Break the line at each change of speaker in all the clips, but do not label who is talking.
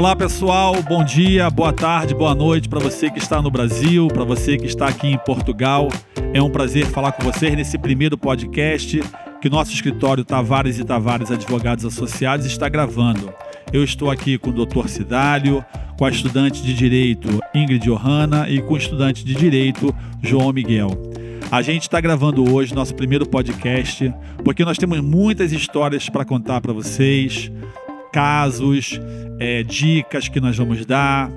Olá pessoal, bom dia, boa tarde, boa noite para você que está no Brasil, para você que está aqui em Portugal. É um prazer falar com vocês nesse primeiro podcast que nosso escritório Tavares e Tavares Advogados Associados está gravando. Eu estou aqui com o Dr. Cidálio, com a estudante de Direito Ingrid Johanna e com o estudante de Direito João Miguel. A gente está gravando hoje nosso primeiro podcast porque nós temos muitas histórias para contar para vocês, casos, é, dicas que nós vamos dar.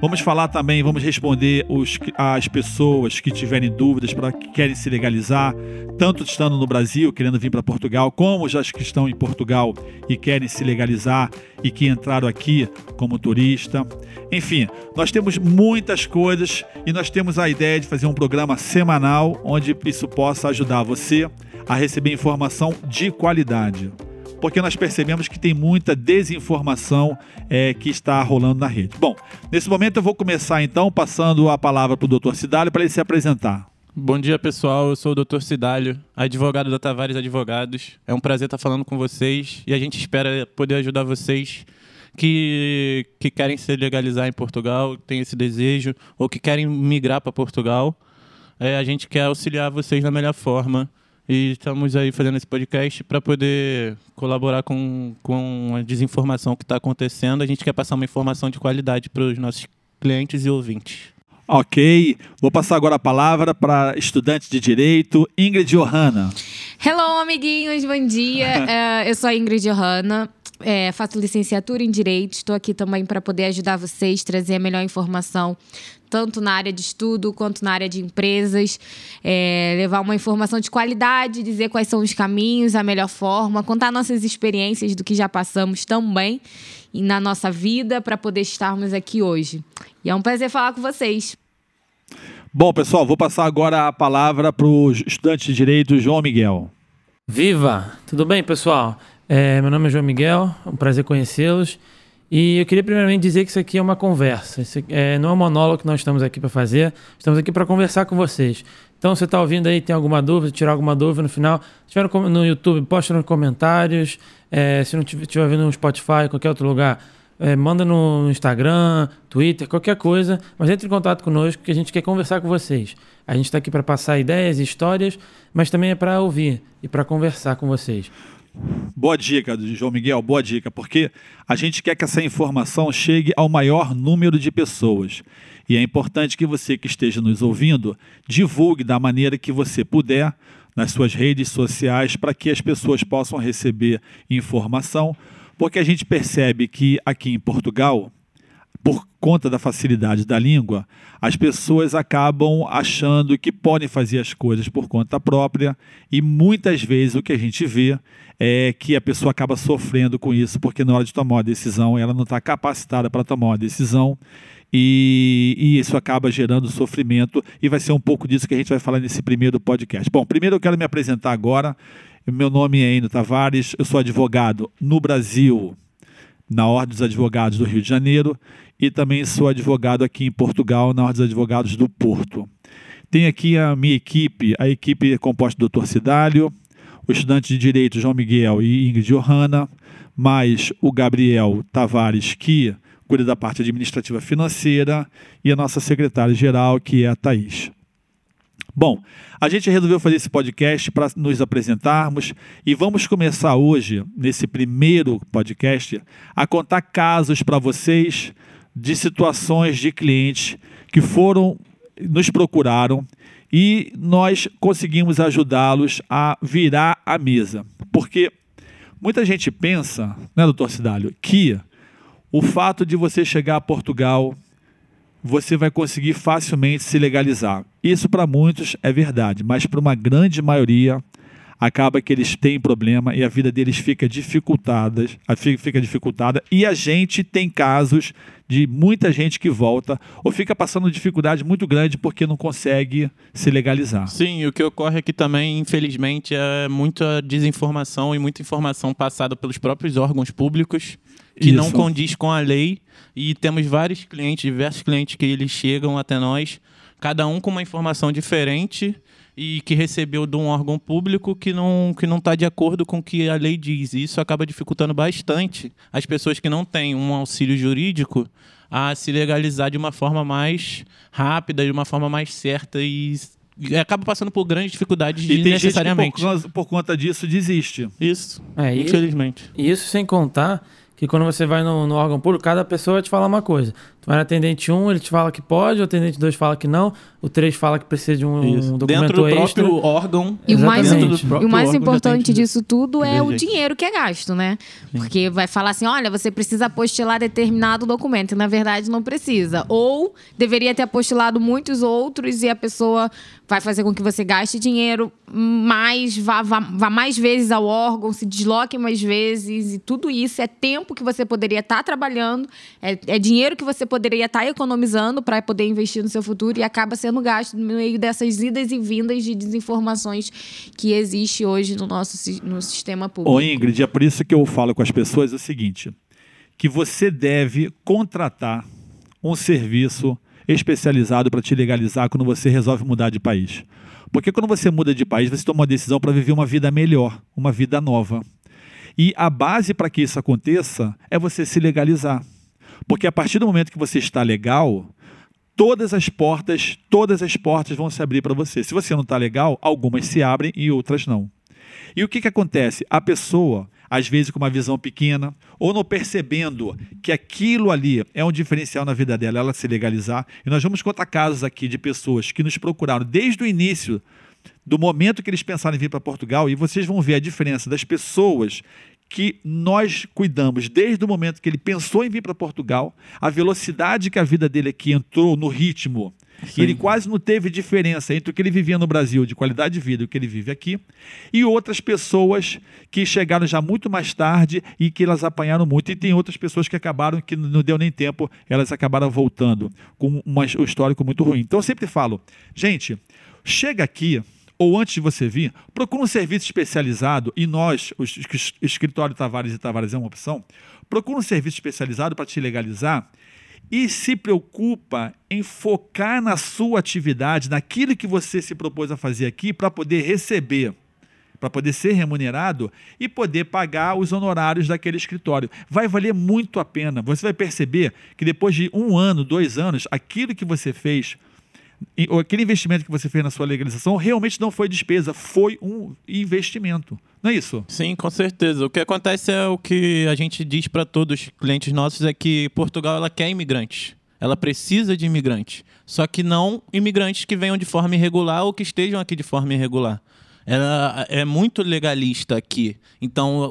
Vamos falar também, vamos responder os, as pessoas que tiverem dúvidas para que querem se legalizar, tanto estando no Brasil, querendo vir para Portugal, como já que estão em Portugal e querem se legalizar e que entraram aqui como turista. Enfim, nós temos muitas coisas e nós temos a ideia de fazer um programa semanal onde isso possa ajudar você a receber informação de qualidade porque nós percebemos que tem muita desinformação é, que está rolando na rede. Bom, nesse momento eu vou começar então passando a palavra para o Dr. Cidálio para ele se apresentar.
Bom dia, pessoal. Eu sou o Dr. Cidálio, advogado da Tavares Advogados. É um prazer estar falando com vocês e a gente espera poder ajudar vocês que, que querem se legalizar em Portugal, têm esse desejo, ou que querem migrar para Portugal. É, a gente quer auxiliar vocês da melhor forma e estamos aí fazendo esse podcast para poder colaborar com, com a desinformação que está acontecendo. A gente quer passar uma informação de qualidade para os nossos clientes e ouvintes.
Ok, vou passar agora a palavra para estudante de direito, Ingrid Johanna.
Hello, amiguinhos, bom dia. uh, eu sou a Ingrid Johanna, é, faço licenciatura em Direito, estou aqui também para poder ajudar vocês, trazer a melhor informação tanto na área de estudo quanto na área de empresas, é, levar uma informação de qualidade, dizer quais são os caminhos, a melhor forma, contar nossas experiências do que já passamos também na nossa vida para poder estarmos aqui hoje. E é um prazer falar com vocês.
Bom, pessoal, vou passar agora a palavra para o estudante de Direito, João Miguel.
Viva! Tudo bem, pessoal? É, meu nome é João Miguel, é um prazer conhecê-los. E eu queria primeiramente dizer que isso aqui é uma conversa. Isso é, não é um monólogo que nós estamos aqui para fazer. Estamos aqui para conversar com vocês. Então, se você está ouvindo aí, tem alguma dúvida, tirar alguma dúvida no final, se tiver no YouTube, posta nos comentários. É, se não estiver ouvindo no Spotify, qualquer outro lugar, é, manda no Instagram, Twitter, qualquer coisa. Mas entre em contato conosco que a gente quer conversar com vocês. A gente está aqui para passar ideias e histórias, mas também é para ouvir e para conversar com vocês.
Boa dica, João Miguel, boa dica, porque a gente quer que essa informação chegue ao maior número de pessoas. E é importante que você que esteja nos ouvindo divulgue da maneira que você puder nas suas redes sociais para que as pessoas possam receber informação, porque a gente percebe que aqui em Portugal por conta da facilidade da língua, as pessoas acabam achando que podem fazer as coisas por conta própria e muitas vezes o que a gente vê é que a pessoa acaba sofrendo com isso porque na hora de tomar uma decisão ela não está capacitada para tomar uma decisão e, e, isso acaba gerando sofrimento e vai ser um pouco disso que a gente vai falar nesse primeiro podcast. Bom, primeiro eu quero me apresentar agora. Meu nome é Eno Tavares, eu sou advogado no Brasil, na Ordem dos Advogados do Rio de Janeiro e também sou advogado aqui em Portugal, na Ordem dos Advogados do Porto. Tenho aqui a minha equipe, a equipe é composta do Dr. Cidálio, o estudante de Direito João Miguel e Ingrid Johanna, mais o Gabriel Tavares, que cuida da parte administrativa financeira, e a nossa secretária-geral, que é a Thaís. Bom, a gente resolveu fazer esse podcast para nos apresentarmos e vamos começar hoje, nesse primeiro podcast, a contar casos para vocês de situações de clientes que foram, nos procuraram e nós conseguimos ajudá-los a virar a mesa. Porque muita gente pensa, né, doutor Cidálio, que o fato de você chegar a Portugal, você vai conseguir facilmente se legalizar. Isso para muitos é verdade, mas para uma grande maioria acaba que eles têm problema e a vida deles fica dificultada, fica dificultada e a gente tem casos de muita gente que volta ou fica passando dificuldade muito grande porque não consegue se legalizar.
Sim, o que ocorre aqui também, infelizmente, é muita desinformação e muita informação passada pelos próprios órgãos públicos que Isso. não condiz com a lei e temos vários clientes, diversos clientes que eles chegam até nós, cada um com uma informação diferente e que recebeu de um órgão público que não que não está de acordo com o que a lei diz. E isso acaba dificultando bastante as pessoas que não têm um auxílio jurídico a se legalizar de uma forma mais rápida, de uma forma mais certa e e acaba passando por grandes dificuldades
E tem gente que
necessariamente.
por, por conta disso desiste.
Isso,
É,
infelizmente.
E isso sem contar que quando você vai no, no órgão público, cada pessoa vai te falar uma coisa. Vai no atendente 1, ele te fala que pode, o atendente 2 fala que não, o 3 fala que precisa de um,
Isso.
documento
Dentro do
extra.
próprio órgão.
E o mais, e o mais importante disso tudo é o dinheiro que é gasto, né? Porque vai falar assim: olha, você precisa apostilar determinado documento. E na verdade não precisa. Ou deveria ter apostilado muitos outros e a pessoa vai fazer com que você gaste dinheiro mais, vá, vá, vá mais vezes ao órgão, se desloque mais vezes. E tudo isso é tempo que você poderia estar trabalhando, é, é dinheiro que você poderia estar economizando para poder investir no seu futuro e acaba sendo gasto no meio dessas idas e vindas de desinformações que existe hoje no nosso no sistema público.
Ô Ingrid, é por isso que eu falo com as pessoas o seguinte: que você deve contratar um serviço especializado para te legalizar quando você resolve mudar de país. Porque quando você muda de país, você toma uma decisão para viver uma vida melhor, uma vida nova. E a base para que isso aconteça é você se legalizar. Porque a partir do momento que você está legal, todas as portas, todas as portas vão se abrir para você. Se você não está legal, algumas se abrem e outras não. E o que, que acontece? A pessoa, às vezes com uma visão pequena, ou não percebendo que aquilo ali é um diferencial na vida dela, ela se legalizar. E nós vamos contar casos aqui de pessoas que nos procuraram desde o início, do momento que eles pensaram em vir para Portugal, e vocês vão ver a diferença das pessoas que nós cuidamos desde o momento que ele pensou em vir para Portugal, a velocidade que a vida dele aqui entrou no ritmo. E ele quase não teve diferença entre o que ele vivia no Brasil de qualidade de vida e o que ele vive aqui, e outras pessoas que chegaram já muito mais tarde e que elas apanharam muito. E tem outras pessoas que acabaram, que não deu nem tempo, elas acabaram voltando com uma- um histórico muito ruim. Então eu sempre falo, gente, chega aqui, ou antes de você vir, procura um serviço especializado, e nós, o es- es- escritório Tavares e Tavares é uma opção, procura um serviço especializado para te legalizar e se preocupa em focar na sua atividade, naquilo que você se propôs a fazer aqui para poder receber, para poder ser remunerado e poder pagar os honorários daquele escritório. Vai valer muito a pena. Você vai perceber que depois de um ano, dois anos, aquilo que você fez aquele investimento que você fez na sua legalização realmente não foi despesa, foi um investimento. Não é isso?
Sim, com certeza. O que acontece é o que a gente diz para todos os clientes nossos é que Portugal ela quer imigrantes. Ela precisa de imigrantes. Só que não imigrantes que venham de forma irregular ou que estejam aqui de forma irregular. Ela é muito legalista aqui. Então,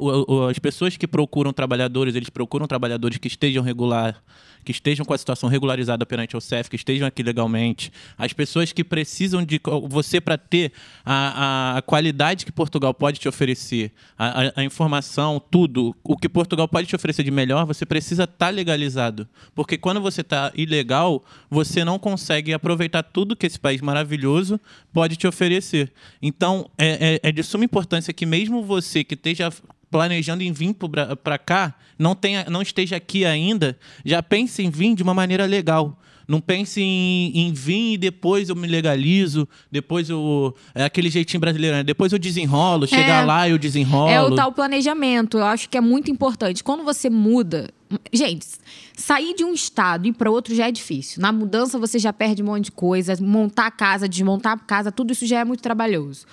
as pessoas que procuram trabalhadores, eles procuram trabalhadores que estejam regular, que estejam com a situação regularizada perante o CEF, que estejam aqui legalmente. As pessoas que precisam de você para ter a, a- qualidade que Portugal pode te oferecer, a, a- informação, tudo, o que Portugal pode te oferecer de melhor, você precisa estar legalizado. Porque quando você está ilegal, você não consegue aproveitar tudo que esse país maravilhoso pode te oferecer. Então, é, é- é de suma importância que mesmo você que esteja planejando em vir para cá, não, tenha, não esteja aqui ainda, já pense em vir de uma maneira legal. Não pense em, em vir e depois eu me legalizo, depois eu. É aquele jeitinho brasileiro, né? Depois eu desenrolo, chegar lá eu desenrolo.
É o tal planejamento. Eu acho que é muito importante. Quando você muda. Gente, sair de um estado e ir para outro já é difícil. Na mudança você já perde um monte de coisa. Montar a casa, desmontar a casa, tudo isso já é muito trabalhoso.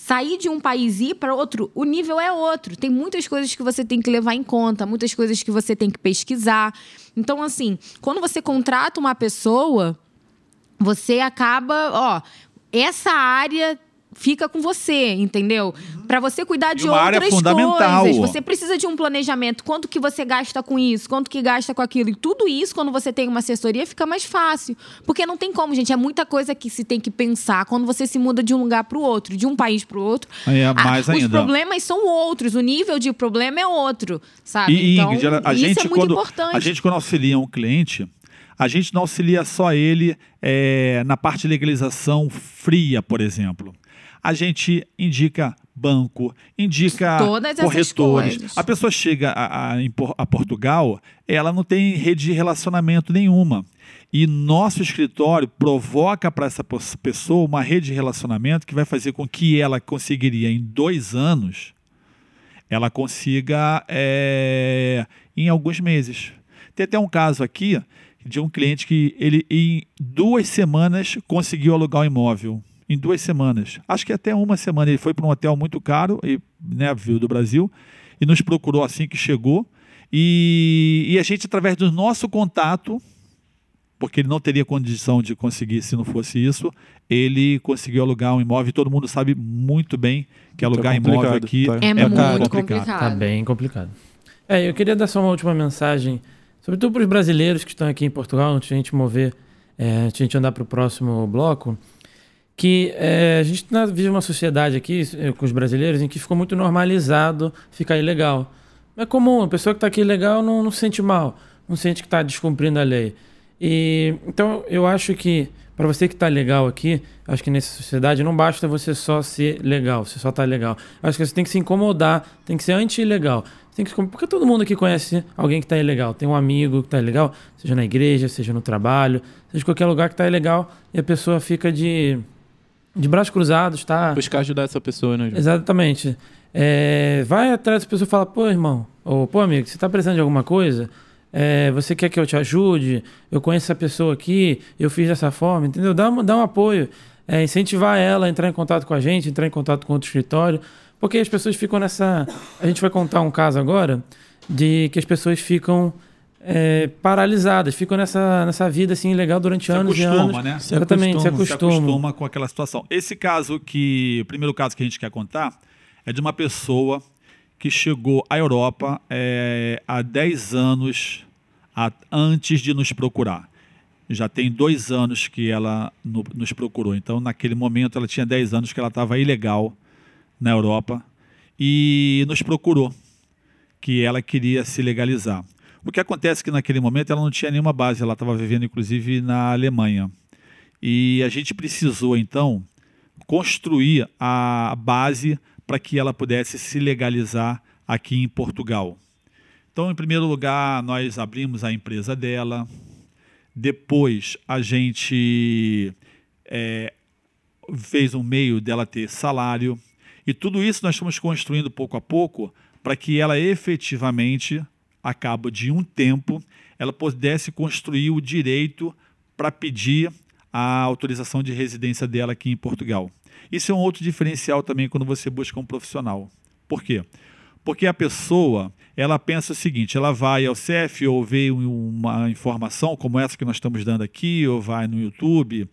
Sair de um país e ir para outro, o nível é outro. Tem muitas coisas que você tem que levar em conta, muitas coisas que você tem que pesquisar. Então, assim, quando você contrata uma pessoa, você acaba, ó, essa área fica com você, entendeu? Pra você cuidar de
uma área
outras
fundamental.
coisas. Você precisa de um planejamento. Quanto que você gasta com isso? Quanto que gasta com aquilo? E tudo isso, quando você tem uma assessoria, fica mais fácil. Porque não tem como, gente. É muita coisa que se tem que pensar quando você se muda de um lugar pro outro, de um país pro outro.
Aí é
Ah,
mais
Os
ainda.
problemas são outros. O nível de problema é outro, sabe?
E,
então,
Ingrid, a
isso
gente,
é muito
quando,
importante.
a gente, quando auxilia um cliente, a gente não auxilia só ele é, na parte de legalização fria, por exemplo. A gente indica banco, indica corretores. A pessoa chega a, a, a Portugal, ela não tem rede de relacionamento nenhuma. E nosso escritório provoca para essa pessoa uma rede de relacionamento que vai fazer com que ela conseguiria, em dois anos, ela consiga é, em alguns meses. Tem até um caso aqui de um cliente que ele em duas semanas conseguiu alugar um imóvel. Em duas semanas. Acho que até uma semana. Ele foi para um hotel muito caro, e, né, veio do Brasil, e nos procurou assim que chegou. E, e a gente, através do nosso contato, porque ele não teria condição de conseguir se não fosse isso, ele conseguiu alugar um imóvel. E todo mundo sabe muito bem que alugar imóvel
complicado,
aqui
tá.
É,
é
muito
muito
complicado.
complicado.
Tá bem complicado. É, eu queria dar só uma última mensagem, sobretudo para os brasileiros que estão aqui em Portugal, antes de a gente mover, é, antes de a gente andar para o próximo bloco, que é, a gente vive uma sociedade aqui eh, com os brasileiros em que ficou muito normalizado ficar ilegal. É comum, a pessoa que está aqui ilegal não, não se sente mal, não sente que está descumprindo a lei. E então eu acho que para você que está legal aqui, acho que nessa sociedade não basta você só ser legal, você só tá legal. Acho que você tem que se incomodar, tem que ser anti-ilegal. Tem que, porque todo mundo aqui conhece alguém que está ilegal. Tem um amigo que está ilegal, seja na igreja, seja no trabalho, seja em qualquer lugar que está ilegal e a pessoa fica de, de braços cruzados, tá?
Buscar ajudar essa pessoa, né, João?
Exatamente. É, vai atrás da pessoa e fala, pô, irmão, ou pô, amigo, você tá precisando de alguma coisa? É, você quer que eu te ajude? Eu conheço essa pessoa aqui, eu fiz dessa forma, entendeu? Dá, um- dá um apoio. É, incentivar ela a entrar em contato com a gente, entrar em contato com outro escritório, porque as pessoas ficam nessa. A gente vai contar um caso agora de que as pessoas ficam é, paralisadas, ficam nessa, nessa vida assim legal durante
Se
anos e
acostuma,
anos.
né?
Se
Exatamente, se
acostuma,
se
acostuma.
acostuma com aquela situação. Esse caso que, o primeiro caso que a gente quer contar é de uma pessoa que chegou à Europa é, há 10 anos a- antes de nos procurar. Já tem dois anos que ela no- nos procurou. Então, naquele momento, ela tinha 10 anos que ela estava ilegal na Europa e nos procurou, que ela queria se legalizar. O que acontece é que naquele momento ela não tinha nenhuma base, ela estava vivendo inclusive na Alemanha. E a gente precisou então construir a base para que ela pudesse se legalizar aqui em Portugal. Então, em primeiro lugar, nós abrimos a empresa dela. Depois, a gente é, fez um meio dela ter salário. E tudo isso nós estamos construindo pouco a pouco para que ela efetivamente, a cabo de um tempo, ela pudesse construir o direito para pedir a autorização de residência dela aqui em Portugal. Isso é um outro diferencial também quando você busca um profissional. Por quê? Porque a pessoa, ela pensa o seguinte, ela vai ao CEF ou vê um- uma informação como essa que nós estamos dando aqui, ou vai no YouTube,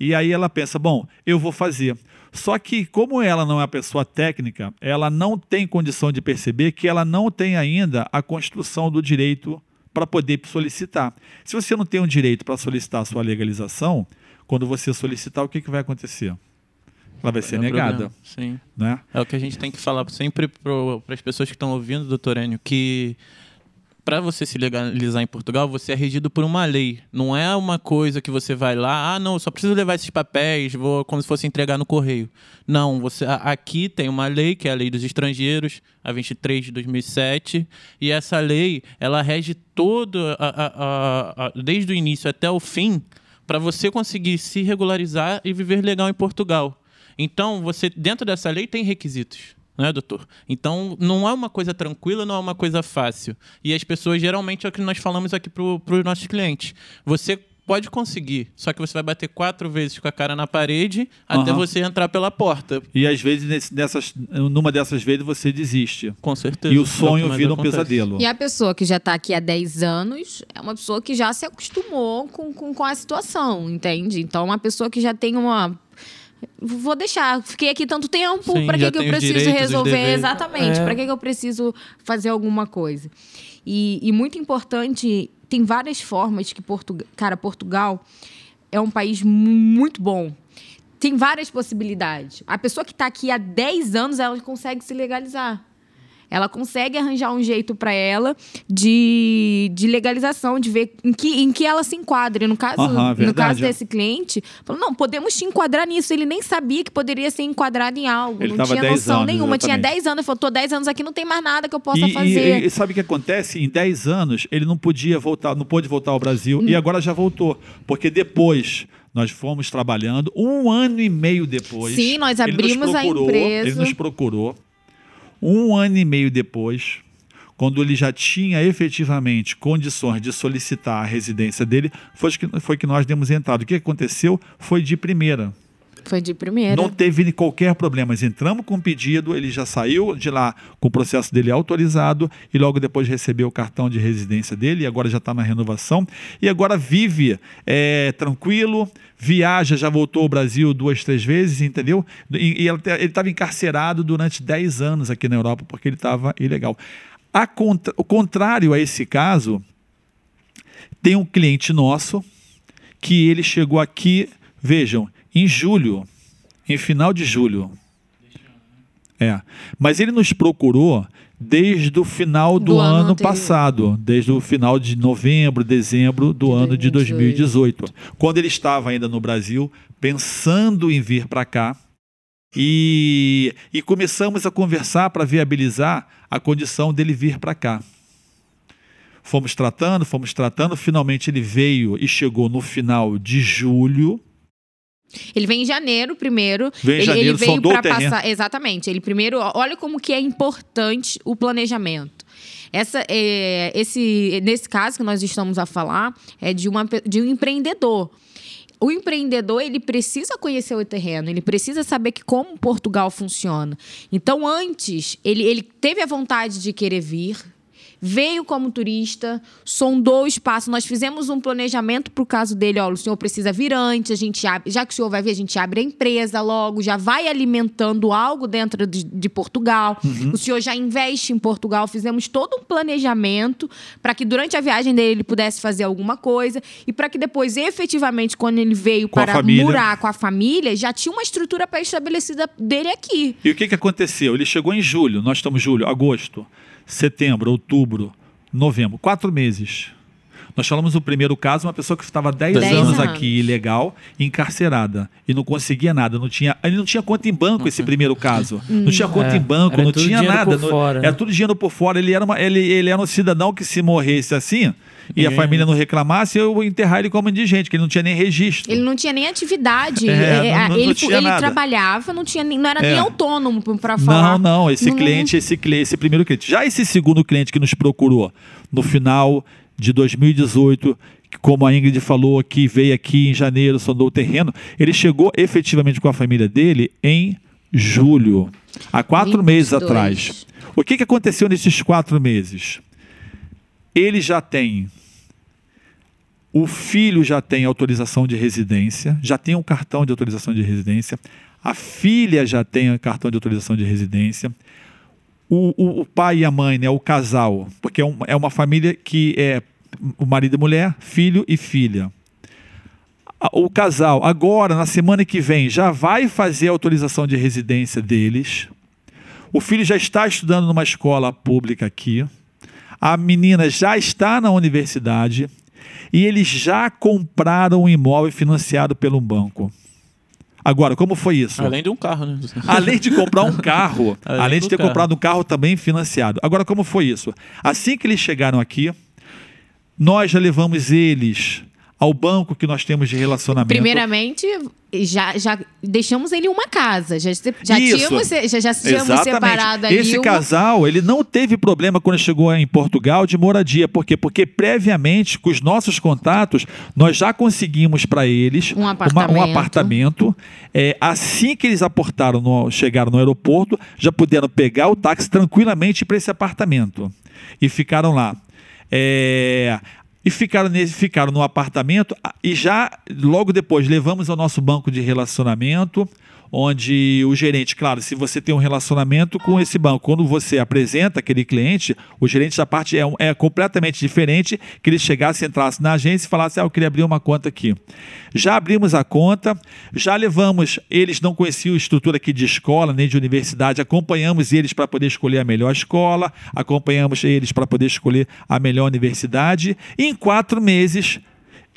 e aí ela pensa, bom, eu vou fazer. Só que, como ela não é uma pessoa técnica, ela não tem condição de perceber que ela não tem ainda a construção do direito para poder solicitar. Se você não tem um direito para solicitar a sua legalização, quando você solicitar, o que, que vai acontecer? Ela vai ser
É
negada.
Sim.
Né?
É o que a gente tem que falar sempre para as pessoas que estão ouvindo, doutor Enio, que para você se legalizar em Portugal, você é regido por uma lei. Não é uma coisa que você vai lá, ah, não, só preciso levar esses papéis, vou como se fosse entregar no correio. Não, você aqui tem uma lei, que é a Lei dos Estrangeiros, a 23 de 2007, e essa lei, ela rege todo, a- a- a- desde o início até o fim, para você conseguir se regularizar e viver legal em Portugal. Então, você dentro dessa lei tem requisitos, né, doutor? Então, não é uma coisa tranquila, não é uma coisa fácil. E as pessoas, geralmente, é o que nós falamos aqui para os nossos clientes. Você pode conseguir, só que você vai bater quatro vezes com a cara na parede até
Aham.
você entrar pela porta.
E às vezes, nesse- nessas, numa dessas vezes, você desiste.
Com certeza.
E
É
o sonho vira um
acontece.
pesadelo.
E a pessoa que já está aqui há 10 anos é uma pessoa que já se acostumou com, com, com a situação, entende? Então, uma pessoa que já tem uma. Vou deixar, fiquei aqui tanto tempo, para que, que eu preciso
direitos,
resolver? Exatamente,
É.
para que, que eu preciso fazer alguma coisa? E, e muito importante, tem várias formas que Portugal. Cara, Portugal é um país mu- muito bom. Tem várias possibilidades. A pessoa que está aqui há 10 anos, ela consegue se legalizar. Ela consegue arranjar um jeito para ela de, de legalização, de ver em que, em que ela se enquadra. No caso,
Aham,
no caso desse cliente, falou: não, podemos te enquadrar nisso. Ele nem sabia que poderia ser enquadrado em algo.
Ele
não tinha
10
noção
anos,
nenhuma. Tinha
exatamente.
10 anos. Falou: tô 10 anos aqui, não tem mais nada que eu possa
E,
fazer.
e- e sabe o que acontece? Em 10 anos, ele não podia voltar, não pôde voltar ao Brasil
Hum.
e agora já voltou. Porque depois nós fomos trabalhando, um ano e meio depois.
Sim, nós abrimos a
procurou,
empresa.
Ele nos procurou. Um ano e meio depois, quando ele já tinha efetivamente condições de solicitar a residência dele, foi que, foi que nós demos entrada. O que aconteceu foi de primeira.
Foi de primeira.
Não teve qualquer problema. Nós entramos com o pedido, ele já saiu de lá com o processo dele autorizado e logo depois recebeu o cartão de residência dele e agora já está na renovação. E agora vive é, tranquilo, viaja, já voltou ao Brasil duas, três vezes, entendeu? E, e ele estava encarcerado durante 10 anos aqui na Europa porque ele estava ilegal. A contra, o contrário a esse caso, tem um cliente nosso que ele chegou aqui, vejam, em julho, em final de julho. É. Mas ele nos procurou desde o final do,
Do ano
ano, passado, desde o final de novembro, dezembro do
De
ano de
2018.
2018, quando ele estava ainda no Brasil, pensando em vir para cá. E, e começamos a conversar para viabilizar a condição dele vir para cá. Fomos tratando, fomos tratando. Finalmente ele veio e chegou no final de julho.
Ele vem em janeiro primeiro.
Vem em
ele,
janeiro,
ele veio para passar. Exatamente. Ele primeiro. Olha como que é importante o planejamento. Essa, é, esse, nesse caso que nós estamos a falar, é de, uma, de um empreendedor. O empreendedor ele precisa conhecer o terreno, ele precisa saber que como Portugal funciona. Então, antes, ele, ele teve a vontade de querer vir, veio como turista, sondou o espaço. Nós fizemos um planejamento para o caso dele. Ó, o senhor precisa vir antes, a gente abre, já que o senhor vai vir, a gente abre a empresa logo, já vai alimentando algo dentro de, de Portugal.
Uhum.
O senhor já investe em Portugal. Fizemos todo um planejamento para que durante a viagem dele ele pudesse fazer alguma coisa e para que depois, efetivamente, quando ele veio
Com
para morar com a família, já tinha uma estrutura pré-estabelecida dele aqui.
E o que, que aconteceu? Ele chegou em julho, nós estamos em julho, agosto, setembro, outubro, novembro, quatro meses. Nós falamos o primeiro caso, uma pessoa que estava 10
Dez
anos,
anos.
aqui ilegal, encarcerada, e não conseguia nada, não tinha, ele não tinha conta em banco esse primeiro caso. Não tinha conta
É,
em banco,
era
não
tudo
tinha
dinheiro
nada, não-
fora,
era
né?
tudo dinheiro por fora. Ele era, uma, ele, ele era um cidadão que se morresse assim, e a
Ninguém-
família não reclamasse, eu enterrar ele como indigente, que ele não tinha nem registro.
Ele não tinha nem atividade.
É,
É,
não-
ele
não tinha
ele
nada.
trabalhava, não, tinha, nem- não era
É.
nem autônomo para falar.
Não, não, esse
Não-
cliente, esse cliente, esse primeiro cliente. Já esse segundo cliente que nos procurou no final de 2018, que, como a Ingrid falou aqui, veio aqui em janeiro, sondou o terreno, ele chegou efetivamente com a família dele em julho, há quatro
22.
meses atrás. O que, que aconteceu nesses quatro meses? Ele já tem o filho já tem autorização de residência, já tem um cartão de autorização de residência. A filha já tem o cartão de autorização de residência. O, o- o pai e a mãe, né, o casal, porque é, um- é uma família que é o marido e mulher, filho e filha. O casal, agora, na semana que vem, já vai fazer a autorização de residência deles. O filho já está estudando numa escola pública aqui. A menina já está na universidade e eles já compraram um imóvel financiado pelo banco. Agora, como foi isso?
Além de um carro, né?
Além de comprar um carro,
Além
além de ter
carro.
comprado um carro também financiado. Agora, como foi isso? Assim que eles chegaram aqui, nós já levamos eles ao banco que nós temos de relacionamento.
Primeiramente, já, já deixamos ele em uma casa. Já, já
Isso.
tínhamos, já, já tínhamos separado ali.
Esse
uma-
casal, ele não teve problema quando chegou em Portugal de moradia. Por quê? Porque previamente, com os nossos contatos, nós já conseguimos para eles
Um
uma-
apartamento.
um apartamento. É, assim que eles aportaram, no- chegaram no aeroporto, já puderam pegar o táxi tranquilamente para esse apartamento. E ficaram lá. É, e ficaram, nesse, ficaram no apartamento e já logo depois levamos ao nosso banco de relacionamento onde o gerente, claro, se você tem um relacionamento com esse banco, quando você apresenta aquele cliente, o gerente da parte é, é completamente diferente que ele chegasse, entrasse na agência e falasse, ah, eu queria abrir uma conta aqui. Já abrimos a conta, já levamos, eles não conheciam estrutura aqui de escola, nem de universidade, acompanhamos eles para poder escolher a melhor escola, acompanhamos eles para poder escolher a melhor universidade, e em quatro meses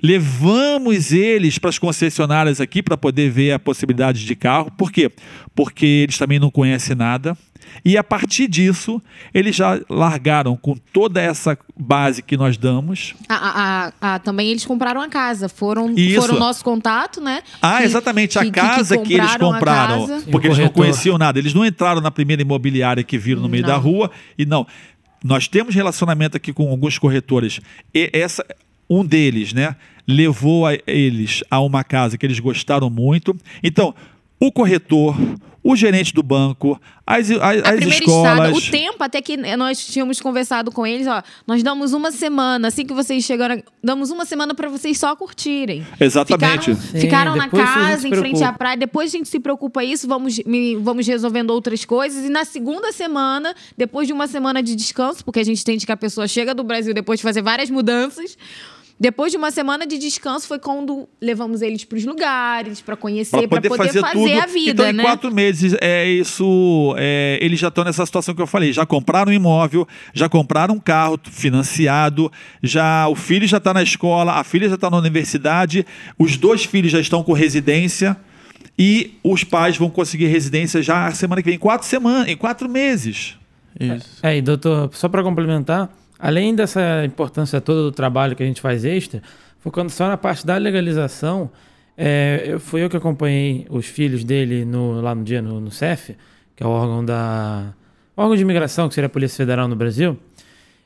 levamos eles para as concessionárias aqui para poder ver a possibilidade de carro. Por quê? Porque eles também não conhecem nada. E a partir disso, eles já largaram com toda essa base que nós damos.
Ah, ah, ah, também eles compraram a casa, foram,
Isso.
foram nosso contato, né?
Ah,
Que-
exatamente, a
que- que-
casa que, eles
compraram.
Porque
o
eles não conheciam nada. Eles não entraram na primeira imobiliária que viram no meio
Não.
da rua. E não. Nós temos relacionamento aqui com alguns corretores. E essa, um deles, né, levou a eles a uma casa que eles gostaram muito. Então, o corretor, o gerente do banco, as, as,
A
as escolas.
estada, o tempo até que nós tínhamos conversado com eles, ó, nós damos uma semana, assim que vocês chegaram, damos uma semana para vocês só curtirem.
Exatamente.
Ficaram,
Sim,
ficaram na casa, em frente à praia, depois a gente se preocupa isso, vamos, me- vamos resolvendo outras coisas. E na segunda semana, depois de uma semana de descanso, porque a gente entende que a pessoa chega do Brasil depois de fazer várias mudanças. Depois de uma semana de descanso foi quando levamos eles para os lugares, para conhecer, para poder, fazer,
tudo.
a vida,
então, em
né?
quatro meses, é isso. é, eles já estão nessa situação que eu falei. Já compraram um imóvel, já compraram um carro financiado, já o filho já está na escola, a filha já está na universidade, os dois filhos já estão com residência. E os pais vão conseguir residência já a semana que vem, em quatro semanas, em quatro meses.
Isso.
É, e doutor, só para complementar, além dessa importância toda do trabalho que a gente faz extra, focando só na parte da legalização, é, eu, fui eu que acompanhei os filhos dele no- lá no dia no, no CEF, que é o órgão da órgão de imigração, que seria a Polícia Federal no Brasil,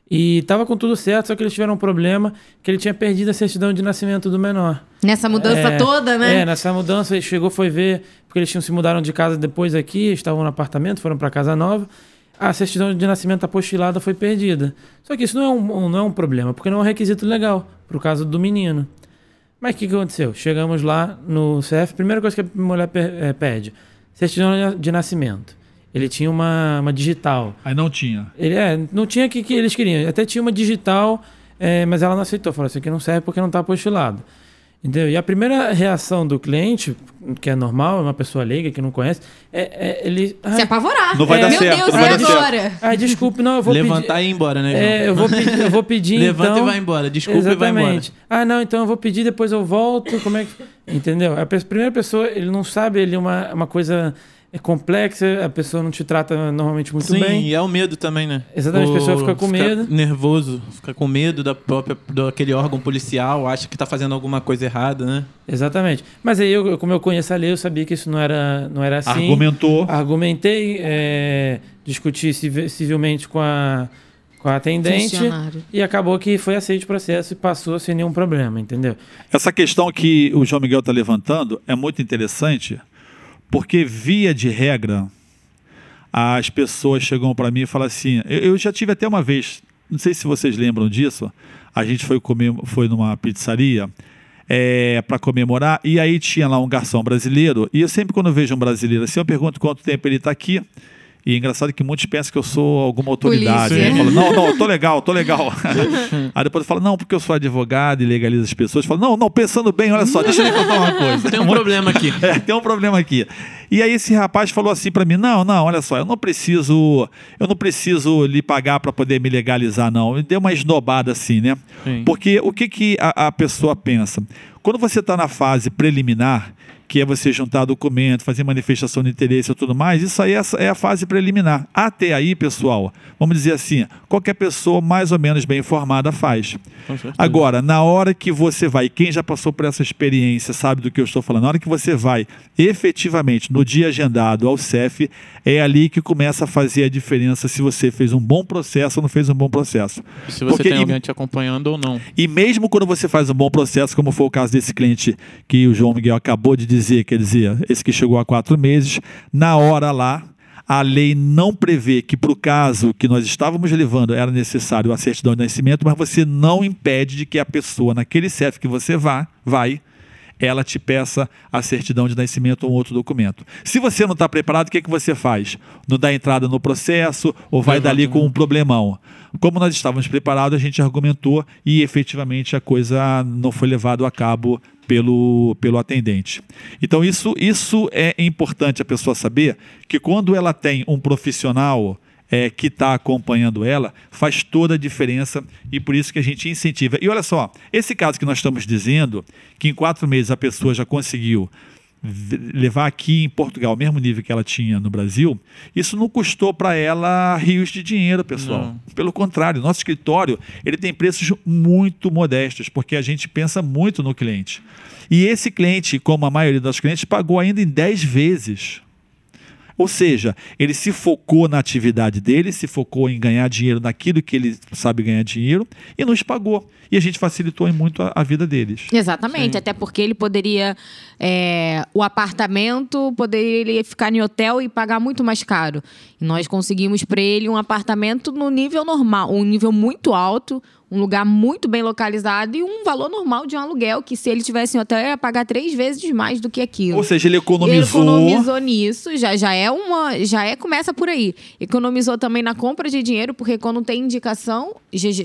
e estava com tudo certo, só que eles tiveram um problema que ele tinha perdido a certidão de nascimento do menor.
Nessa mudança
É,
toda, né?
É, nessa mudança ele chegou, foi ver, porque eles tinham se mudaram de casa depois aqui, estavam no apartamento, foram para casa nova. A certidão de nascimento apostilada foi perdida. Só que isso não é um, não é um problema, porque não é um requisito legal para o caso do menino. Mas o que, que aconteceu? Chegamos lá no CF, primeira coisa que a mulher eh, pede: certidão de nascimento. Ele tinha uma, uma digital.
Aí não tinha.
Ele é, não tinha o que, que eles queriam. Até tinha uma digital, é, mas ela não aceitou. Falou: Isso aqui não serve porque não está apostilado. Entendeu? E a primeira reação do cliente, que é normal, é uma pessoa leiga que não conhece, é, é ele.
Se
"Ai,
apavorar.
Não vai dar
Meu
certo,
Deus,
não
e
vai dar certo."
agora?
ai, desculpe, não, eu vou
Levantar
pedir.
e ir embora, né, João?
É, eu vou pedir, eu vou pedir
Levanta
então...
e vai embora. Desculpa e vai embora.
Exatamente. Ah, não, então eu vou pedir, depois eu volto. Como é que. Entendeu? A primeira pessoa, ele não sabe, ele é uma, uma coisa é complexa, a pessoa não te trata normalmente muito
Sim,
bem.
e é o medo também, né?
Exatamente, a pessoa fica com medo.
nervoso, fica com medo da própria, daquele órgão policial, acha que tá fazendo alguma coisa errada, né?
Exatamente. Mas aí, eu, como eu conheço a lei, eu sabia que isso não era, não era assim.
Argumentou.
Argumentei, é, discuti civi- civilmente com a, com a atendente e acabou que foi aceito o processo e passou sem nenhum problema, entendeu?
Essa questão que o João Miguel está levantando é muito interessante, porque, via de regra, as pessoas chegam para mim e falam assim: eu, eu já tive até uma vez, não sei se vocês lembram disso, a gente foi comer, foi numa pizzaria para comemorar, e aí tinha lá um garçom brasileiro, e eu sempre, quando vejo um brasileiro assim, eu pergunto quanto tempo ele está aqui. E é engraçado que muitos pensam que eu sou alguma autoridade.
Polícia.
Né? Falam, não, não, tô legal, tô legal. Aí depois fala, não, porque eu sou advogado e legalizo as pessoas. Fala, não, não, pensando bem, olha só, deixa eu lhe contar uma coisa.
Tem um problema aqui.
É, tem um problema aqui. E aí esse rapaz falou assim para mim: "Não, não, olha só, eu não preciso, eu não preciso lhe pagar para poder me legalizar não". Me deu uma esnobada assim, né?
Sim.
Porque o que que a, a pessoa pensa? Quando você está na fase preliminar, que é você juntar documento, fazer manifestação de interesse e tudo mais, isso aí é, é a fase preliminar. Até aí, pessoal, vamos dizer assim, qualquer pessoa mais ou menos bem informada faz. Agora, na hora que você vai, quem já passou por essa experiência sabe do que eu estou falando, na hora que você vai efetivamente no dia agendado ao CEF, é ali que começa a fazer a diferença se você fez um bom processo ou não fez um bom processo.
E se você
Porque
tem
e-
alguém te acompanhando ou não.
E mesmo quando você faz um bom processo, como foi o caso desse cliente que o João Miguel acabou de dizer, quer dizer, esse que chegou há quatro meses, na hora lá, a lei não prevê que para o caso que nós estávamos levando era necessário a certidão de nascimento, mas você não impede de que a pessoa naquele CEF que você vá, vai, ela te peça a certidão de nascimento ou um outro documento. Se você não está preparado, o que, que você faz? Não dá entrada no processo ou vai
Levanta
dali com
um-
um problemão? Como nós estávamos preparados, a gente argumentou e efetivamente a coisa não foi levada a cabo pelo, pelo atendente. Então, isso, isso é importante a pessoa saber que quando ela tem um profissional é, que está acompanhando ela, faz toda a diferença e por isso que a gente incentiva. E olha só, esse caso que nós estamos dizendo, que em quatro meses a pessoa já conseguiu levar aqui em Portugal o mesmo nível que ela tinha no Brasil, isso não custou para ela rios de dinheiro, pessoal.
Não.
Pelo contrário, nosso escritório ele tem preços muito modestos, porque a gente pensa muito no cliente. E esse cliente, como a maioria dos clientes, pagou ainda em 10 vezes. Ou seja, ele se focou na atividade dele, se focou em ganhar dinheiro naquilo que ele sabe ganhar dinheiro e nos pagou. E a gente facilitou muito a, a vida deles.
Exatamente,
Sim.
até porque ele poderia. é, o apartamento poderia ficar em hotel e pagar muito mais caro. E nós conseguimos para ele um apartamento no nível normal, um nível muito alto, um lugar muito bem localizado e um valor normal de um aluguel, que se ele tivesse em hotel, ia pagar três vezes mais do que aquilo.
Ou seja, ele
Ele
economizou.
economizou nisso, já, já é uma. Já é, começa por aí. Economizou também na compra de dinheiro, porque quando tem indicação,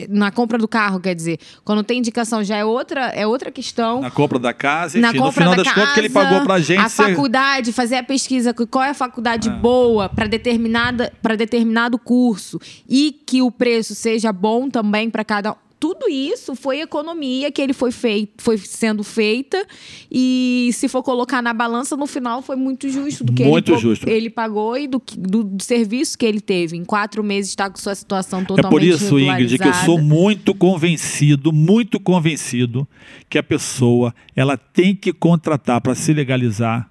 na compra do carro, quer dizer, quando tem indicação já é outra, é outra questão.
Na compra da casa,
na
enfim, no
compra
final
da
das
casa,
contas, que ele pagou pra gente.
A faculdade, fazer a pesquisa, qual é a faculdade
Ah.
boa para determinada para determinado curso e que o preço seja bom também para cada tudo isso foi economia que ele foi feito, foi sendo feita e se for colocar na balança no final foi muito justo do que
Muito
ele,
justo.
ele pagou e do, do, do serviço que ele teve em quatro meses está com sua situação
É
totalmente
por isso, Ingrid, que eu sou muito convencido, muito convencido que a pessoa ela tem que contratar para se legalizar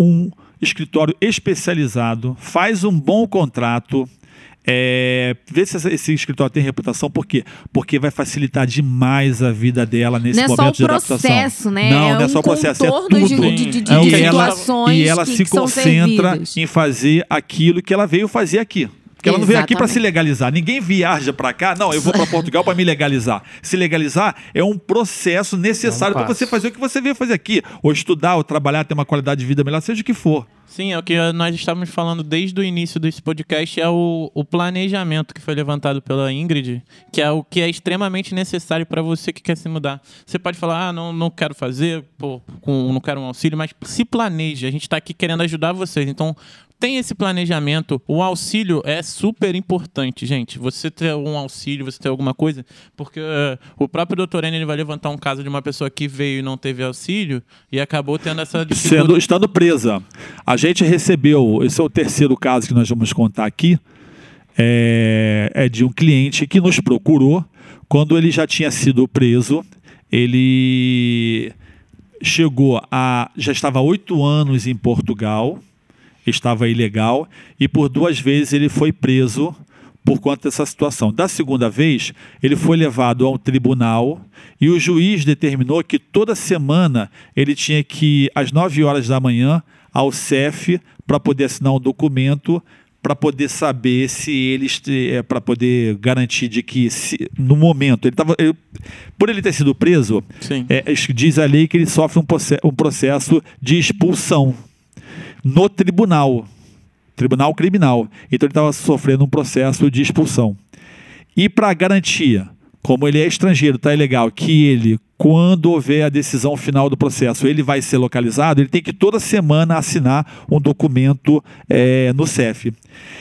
um escritório especializado, faz um bom contrato. É, vê se esse escritório tem reputação, por quê? Porque vai facilitar demais a vida dela nesse
Não é só
momento de adaptação.
processo, né?
Não,
É
não é
um
só o processo, é tudo.
de- de-
de-
É e ela, e ela
que-
se
que
concentra em fazer aquilo que ela veio fazer aqui. Porque ela não veio aqui para se legalizar. Ninguém viaja para cá. Não, eu vou para Portugal para me legalizar. Se legalizar é um processo necessário
É
para você fazer o que você veio fazer aqui. Ou estudar, ou trabalhar, ter uma qualidade de vida melhor, seja o que for.
Sim, é o que nós estávamos falando desde o início desse podcast, é o, o planejamento que foi levantado pela Ingrid, que é o que é extremamente necessário para você que quer se mudar. Você pode falar, ah, não, não quero fazer, pô, com, não quero um auxílio, mas se planeje, a gente está aqui querendo ajudar vocês. Então, tem esse planejamento. O auxílio é super importante, gente. Você ter um auxílio, você ter alguma coisa, porque eh, o próprio doutor N ele vai levantar um caso de uma pessoa que veio e não teve auxílio e acabou tendo essa dificuldade.
Sendo, estando presa. A gente recebeu, esse é o terceiro caso que nós vamos contar aqui, é, é de um cliente que nos procurou quando ele já tinha sido preso. Ele chegou a. já estava oito anos em Portugal, estava ilegal, e por duas vezes ele foi preso por conta dessa situação. Da segunda vez, ele foi levado ao tribunal e o juiz determinou que toda semana ele tinha que ir às 9 horas da manhã ao CEF para poder assinar um documento para poder saber se eles é, para poder garantir de que se, no momento ele estava por ele ter sido preso é, diz a lei que ele sofre um, um processo de expulsão no tribunal, tribunal criminal. Então ele estava sofrendo um processo de expulsão. E para garantia, como ele é estrangeiro, está ilegal, que ele, quando houver a decisão final do processo, ele vai ser localizado, ele tem que toda semana assinar um documento é, no CEF.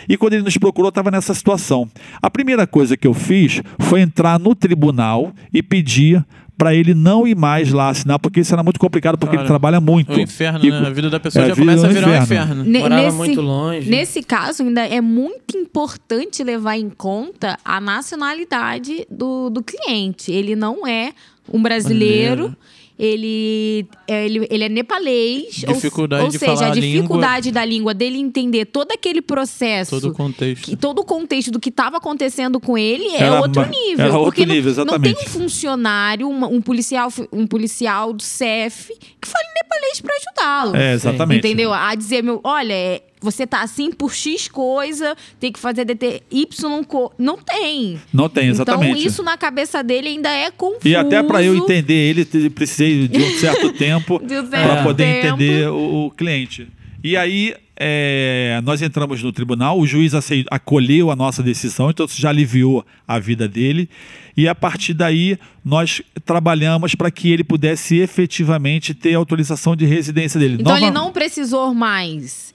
E quando ele nos procurou, estava nessa situação. A primeira coisa que eu fiz foi entrar no tribunal e pedir para ele não ir mais lá assinar, porque isso era muito complicado, porque
Cara,
ele trabalha muito.
O inferno,
E-
né? A vida da pessoa
É,
já começa
é
a
um
virar um
inferno.
inferno.
Ne-
Morava
nesse,
muito longe.
Nesse caso, ainda é muito importante levar em conta a nacionalidade do, do cliente. Ele não é um brasileiro. Ele, é, ele, ele é nepalês. ou-
Dificuldade
ou,
de
seja, a
a língua.
dificuldade da língua dele entender todo aquele processo.
Todo o contexto.
que todo o contexto do que estava acontecendo com ele é
Era
outro nível.
era outro
porque não-
nível,
Não tem
exatamente.
um funcionário, uma- um policial, um policial do CEF que fala nepalês para ajudá-lo.
É, exatamente.
Entendeu? A dizer, meu, olha, é, você tá assim por X coisa, tem que fazer DT Y co... Não tem.
Não tem, exatamente.
Então, isso na cabeça dele ainda é confuso.
E até para eu entender ele, precisei de um certo tempo
um
para poder
tempo.
entender o, o cliente. E aí, é, nós entramos no tribunal, o juiz acei- acolheu a nossa decisão, então isso já aliviou a vida dele. E a partir daí, nós trabalhamos para que ele pudesse efetivamente ter autorização de residência dele.
Então
Nova-
ele não precisou mais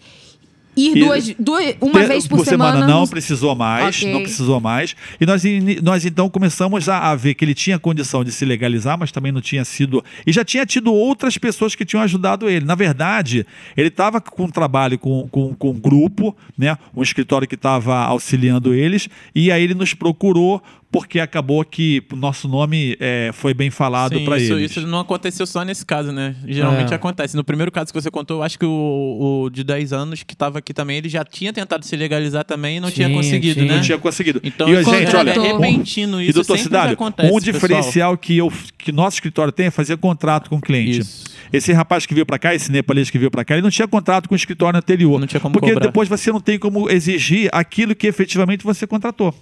ir duas, duas, uma
Ter-
vez por, semana.
não
no-
precisou mais,
Ok.
não precisou mais. E nós, nós então começamos a, a ver que ele tinha condição de se legalizar, mas também não tinha sido. E já tinha tido outras pessoas que tinham ajudado ele. Na verdade, ele estava com um trabalho com, com, com um grupo, né? um escritório que estava auxiliando eles, e aí ele nos procurou. Porque acabou que o nosso nome é, foi bem falado para
isso,
eles.
isso não aconteceu só nesse caso, né? Geralmente
É.
acontece. No primeiro caso que você contou, eu acho que o, o de 10 anos que estava aqui também, ele já tinha tentado se legalizar também e não tinha
Tinha,
conseguido,
tinha.
né?
Não tinha conseguido.
Então,
e, gente,
é
olha,
repentino
e
isso
doutor
sempre
Cidário,
acontece,
um
pessoal.
diferencial que, eu, que nosso escritório tem é fazer contrato com o cliente.
Isso.
Esse rapaz que veio para cá, esse nepalês que veio para cá, ele não tinha contrato com o escritório anterior.
Não tinha como
Porque
cobrar.
depois você não tem como exigir aquilo que efetivamente você contratou.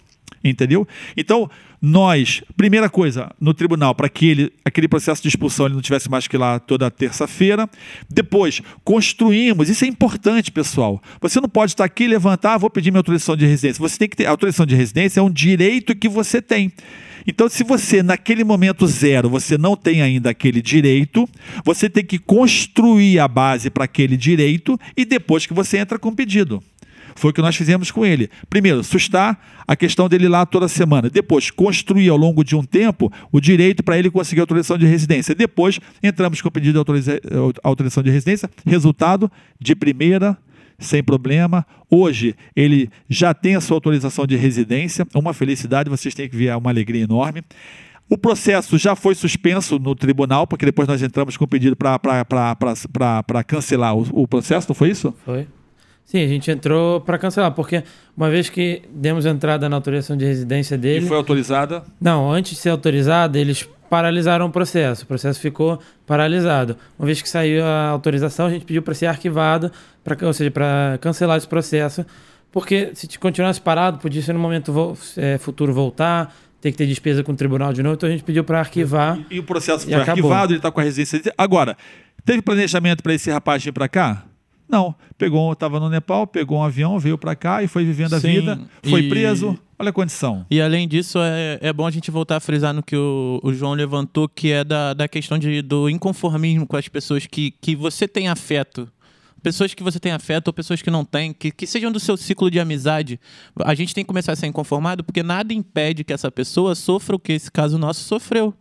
Entendeu? Então, nós, primeira coisa, no tribunal, para que ele, aquele processo de expulsão ele não tivesse mais que ir lá toda terça-feira. Depois, construímos, isso é importante, pessoal. Você não pode estar aqui levantar, ah, vou pedir minha autorização de residência. Você tem que ter, a autorização de residência é um direito que você tem. Então, se você, naquele momento zero, você não tem ainda aquele direito, você tem que construir a base para aquele direito e depois que você entra com o pedido. Foi o que nós fizemos com ele. Primeiro, sustar a questão dele lá toda semana. Depois, construir ao longo de um tempo o direito para ele conseguir autorização de residência. Depois, entramos com o pedido de autoriza- autorização de residência. Resultado, de primeira, sem problema. Hoje, ele já tem a sua autorização de residência. Uma felicidade, vocês têm que ver, é uma alegria enorme. O processo já foi suspenso no tribunal, porque depois nós entramos com o pedido para cancelar o, o processo, não foi isso?
Foi. Sim, a gente entrou para cancelar, porque uma vez que demos entrada na autorização de residência
E
dele.
foi autorizada.
Não, antes de ser autorizado, eles paralisaram o processo. O processo ficou paralisado. Uma vez que saiu a autorização, a gente pediu para ser arquivado, pra, ou seja, para cancelar esse processo. Porque se continuasse parado, podia ser no momento é, futuro voltar, ter que ter despesa com o tribunal de novo. Então a gente pediu para arquivar.
E o processo
E
foi
acabou.
arquivado, ele está com a residência. Agora, teve planejamento para esse rapaz vir para cá? Não. Pegou, estava no Nepal, pegou um avião, veio para cá e foi vivendo a
Sim,
vida. Foi
e-
preso. Olha a condição.
E além disso, é, é bom a gente voltar a frisar no que o, o João levantou, que é da, da questão de, do inconformismo com as pessoas que, que você tem afeto. Pessoas que você tem afeto ou pessoas que não têm, que, que sejam do seu ciclo de amizade. A gente tem que começar a ser inconformado porque nada impede que essa pessoa sofra o que esse caso nosso sofreu.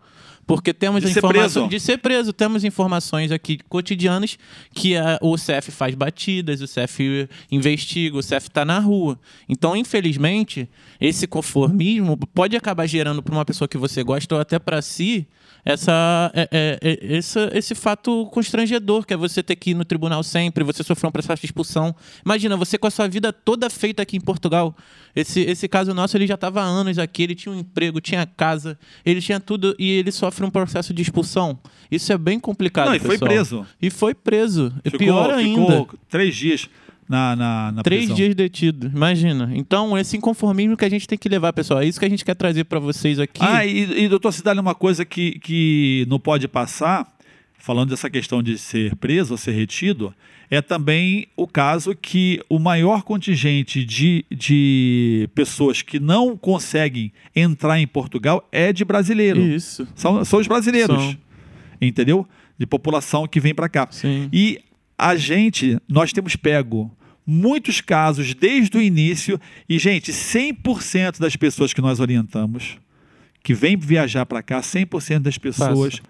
Porque temos
De
informações de ser preso. Temos informações aqui cotidianas que a- o CF faz batidas, o CF investiga, o CF está na rua. Então, infelizmente, esse conformismo pode acabar gerando para uma pessoa que você gosta ou até para si essa, é, é, é, essa- esse fato constrangedor que é você ter que ir no tribunal sempre, você sofrer um processo de expulsão. Imagina, você com a sua vida toda feita aqui em Portugal. Esse, esse caso nosso, ele já estava há anos aqui, ele tinha um emprego, tinha casa, ele tinha tudo e ele sofre um processo de expulsão. Isso é bem complicado.
Não, e foi
pessoal.
preso.
E foi preso. E
Ficou-
pior ainda.
Ficou três dias na, na, na
Três
prisão.
dias detido, imagina. Então, esse inconformismo que a gente tem que levar, pessoal. É isso que a gente quer trazer para vocês aqui.
Ah, e, e doutor Cidade, uma coisa que, que não pode passar, falando dessa questão de ser preso ou ser retido, é também o caso que o maior contingente de, de pessoas que não conseguem entrar em Portugal é de brasileiro.
Isso.
São, são os brasileiros.
São.
Entendeu? De população que vem para cá.
Sim.
E a gente, nós temos pego muitos casos desde o início e, gente, 100% das pessoas que nós orientamos que vêm viajar para cá, 100% das pessoas entr-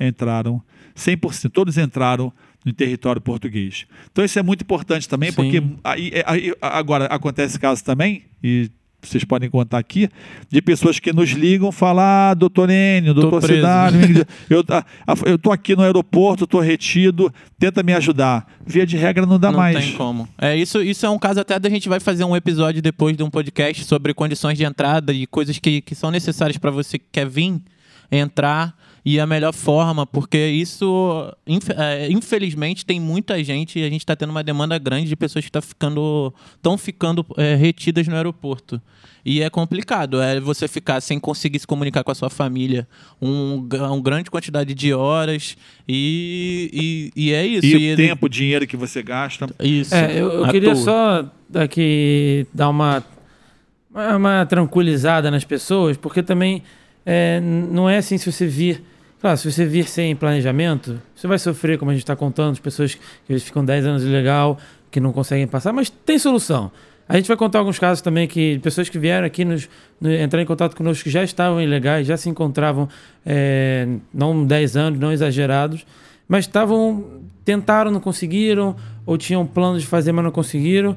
entraram, 100%, todos entraram no território português. Então isso é muito importante também,
Sim.
porque aí, aí- agora acontece caso também, e vocês podem contar aqui, de pessoas que nos ligam falar, ah, doutor Enio, doutor
preso."
Cidade, eu, eu tô aqui no aeroporto, tô retido, tenta me ajudar. Via de regra não dá
não
mais.
tem como. É, isso, isso é um caso até da gente vai fazer um episódio depois de um podcast sobre condições de entrada e coisas que, que são necessárias para você que quer vir. entrar e a melhor forma, porque isso, é, infelizmente, tem muita gente e a gente está tendo uma demanda grande de pessoas que estão tá ficando, tão ficando é, retidas no aeroporto. E é complicado, é você ficar sem conseguir se comunicar com a sua família um, uma grande quantidade de horas e, e, e é isso.
E, e o tempo, o dinheiro que você gasta.
Isso. É, eu, eu queria toa. só aqui dar uma, uma tranquilizada nas pessoas, porque também é, não é assim se você vir Claro, se você vir sem planejamento, você vai sofrer, como a gente está contando, as pessoas que ficam 10 anos ilegal, que não conseguem passar, mas tem solução. A gente vai contar alguns casos também que pessoas que vieram aqui nos, no, entrar em contato conosco que já estavam ilegais, já se encontravam, é, não 10 anos, não exagerados, mas estavam, tentaram, não conseguiram, ou tinham planos de fazer, mas não conseguiram.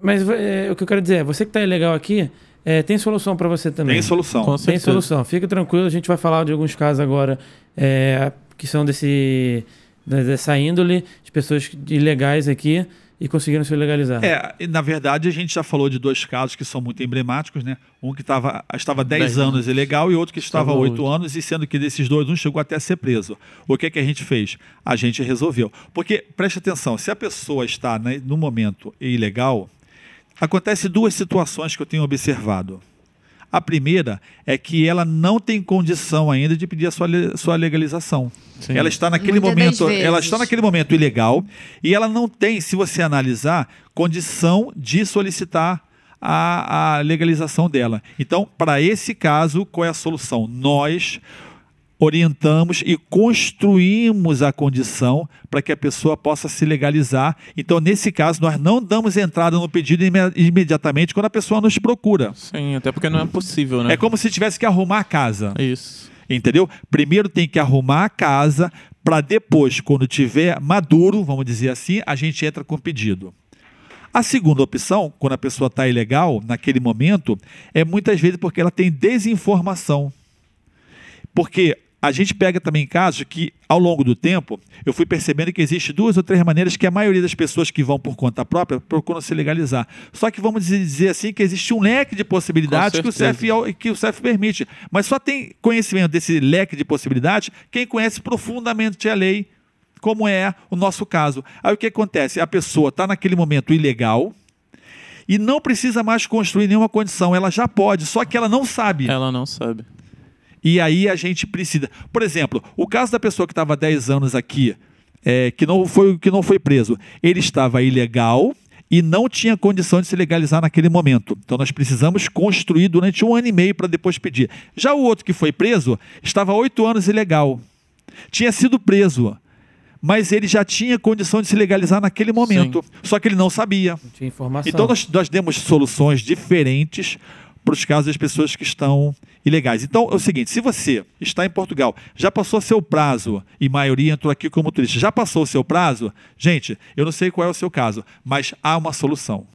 Mas é, o que eu quero dizer é, você que está ilegal aqui, é, tem solução para você também.
Tem solução.
tem solução. Fica tranquilo, a gente vai falar de alguns casos agora é, que são desse, dessa índole, de pessoas ilegais aqui e conseguiram se legalizar.
É, na verdade, a gente já falou de dois casos que são muito emblemáticos, né? Um que tava, estava 10, 10 anos ilegal e outro que estava 8 anos, e sendo que desses dois, um chegou até a ser preso. O que, é que a gente fez? A gente resolveu. Porque, preste atenção, se a pessoa está né, no momento ilegal, Acontece duas situações que eu tenho observado. A primeira é que ela não tem condição ainda de pedir a sua, sua legalização. Sim. Ela está naquele Muitas momento, ela está naquele momento ilegal e ela não tem, se você analisar, condição de solicitar a, a legalização dela. Então, para esse caso, qual é a solução? Nós orientamos e construímos a condição para que a pessoa possa se legalizar. Então, nesse caso, nós não damos entrada no pedido imediatamente quando a pessoa nos procura.
Sim, até porque não é possível, né?
É como se tivesse que arrumar a casa.
Isso.
Entendeu? Primeiro tem que arrumar a casa para depois, quando tiver maduro, vamos dizer assim, a gente entra com o pedido. A segunda opção, quando a pessoa está ilegal, naquele momento, é muitas vezes porque ela tem desinformação. Porque a gente pega também casos que, ao longo do tempo, eu fui percebendo que existe duas ou três maneiras que a maioria das pessoas que vão por conta própria procuram se legalizar. Só que vamos dizer assim que existe um leque de possibilidades que o, CEF, que o CEF permite. Mas só tem conhecimento desse leque de possibilidades quem conhece profundamente a lei, como é o nosso caso. Aí o que acontece? A pessoa está naquele momento ilegal, e não precisa mais construir nenhuma condição, ela já pode, só que ela não sabe.
Ela não sabe.
E aí a gente precisa. Por exemplo, o caso da pessoa que estava 10 anos aqui, é, que, não foi, que não foi preso, ele estava ilegal e não tinha condição de se legalizar naquele momento. Então nós precisamos construir durante um ano e meio para depois pedir. Já o outro que foi preso estava oito anos ilegal. Tinha sido preso. Mas ele já tinha condição de se legalizar naquele momento. Sim. Só que ele não sabia. Não
tinha informação.
Então nós, nós demos soluções diferentes para os casos das pessoas que estão ilegais. Então é o seguinte: se você está em Portugal, já passou seu prazo, e maioria entrou aqui como turista, já passou o seu prazo, gente, eu não sei qual é o seu caso, mas há uma solução.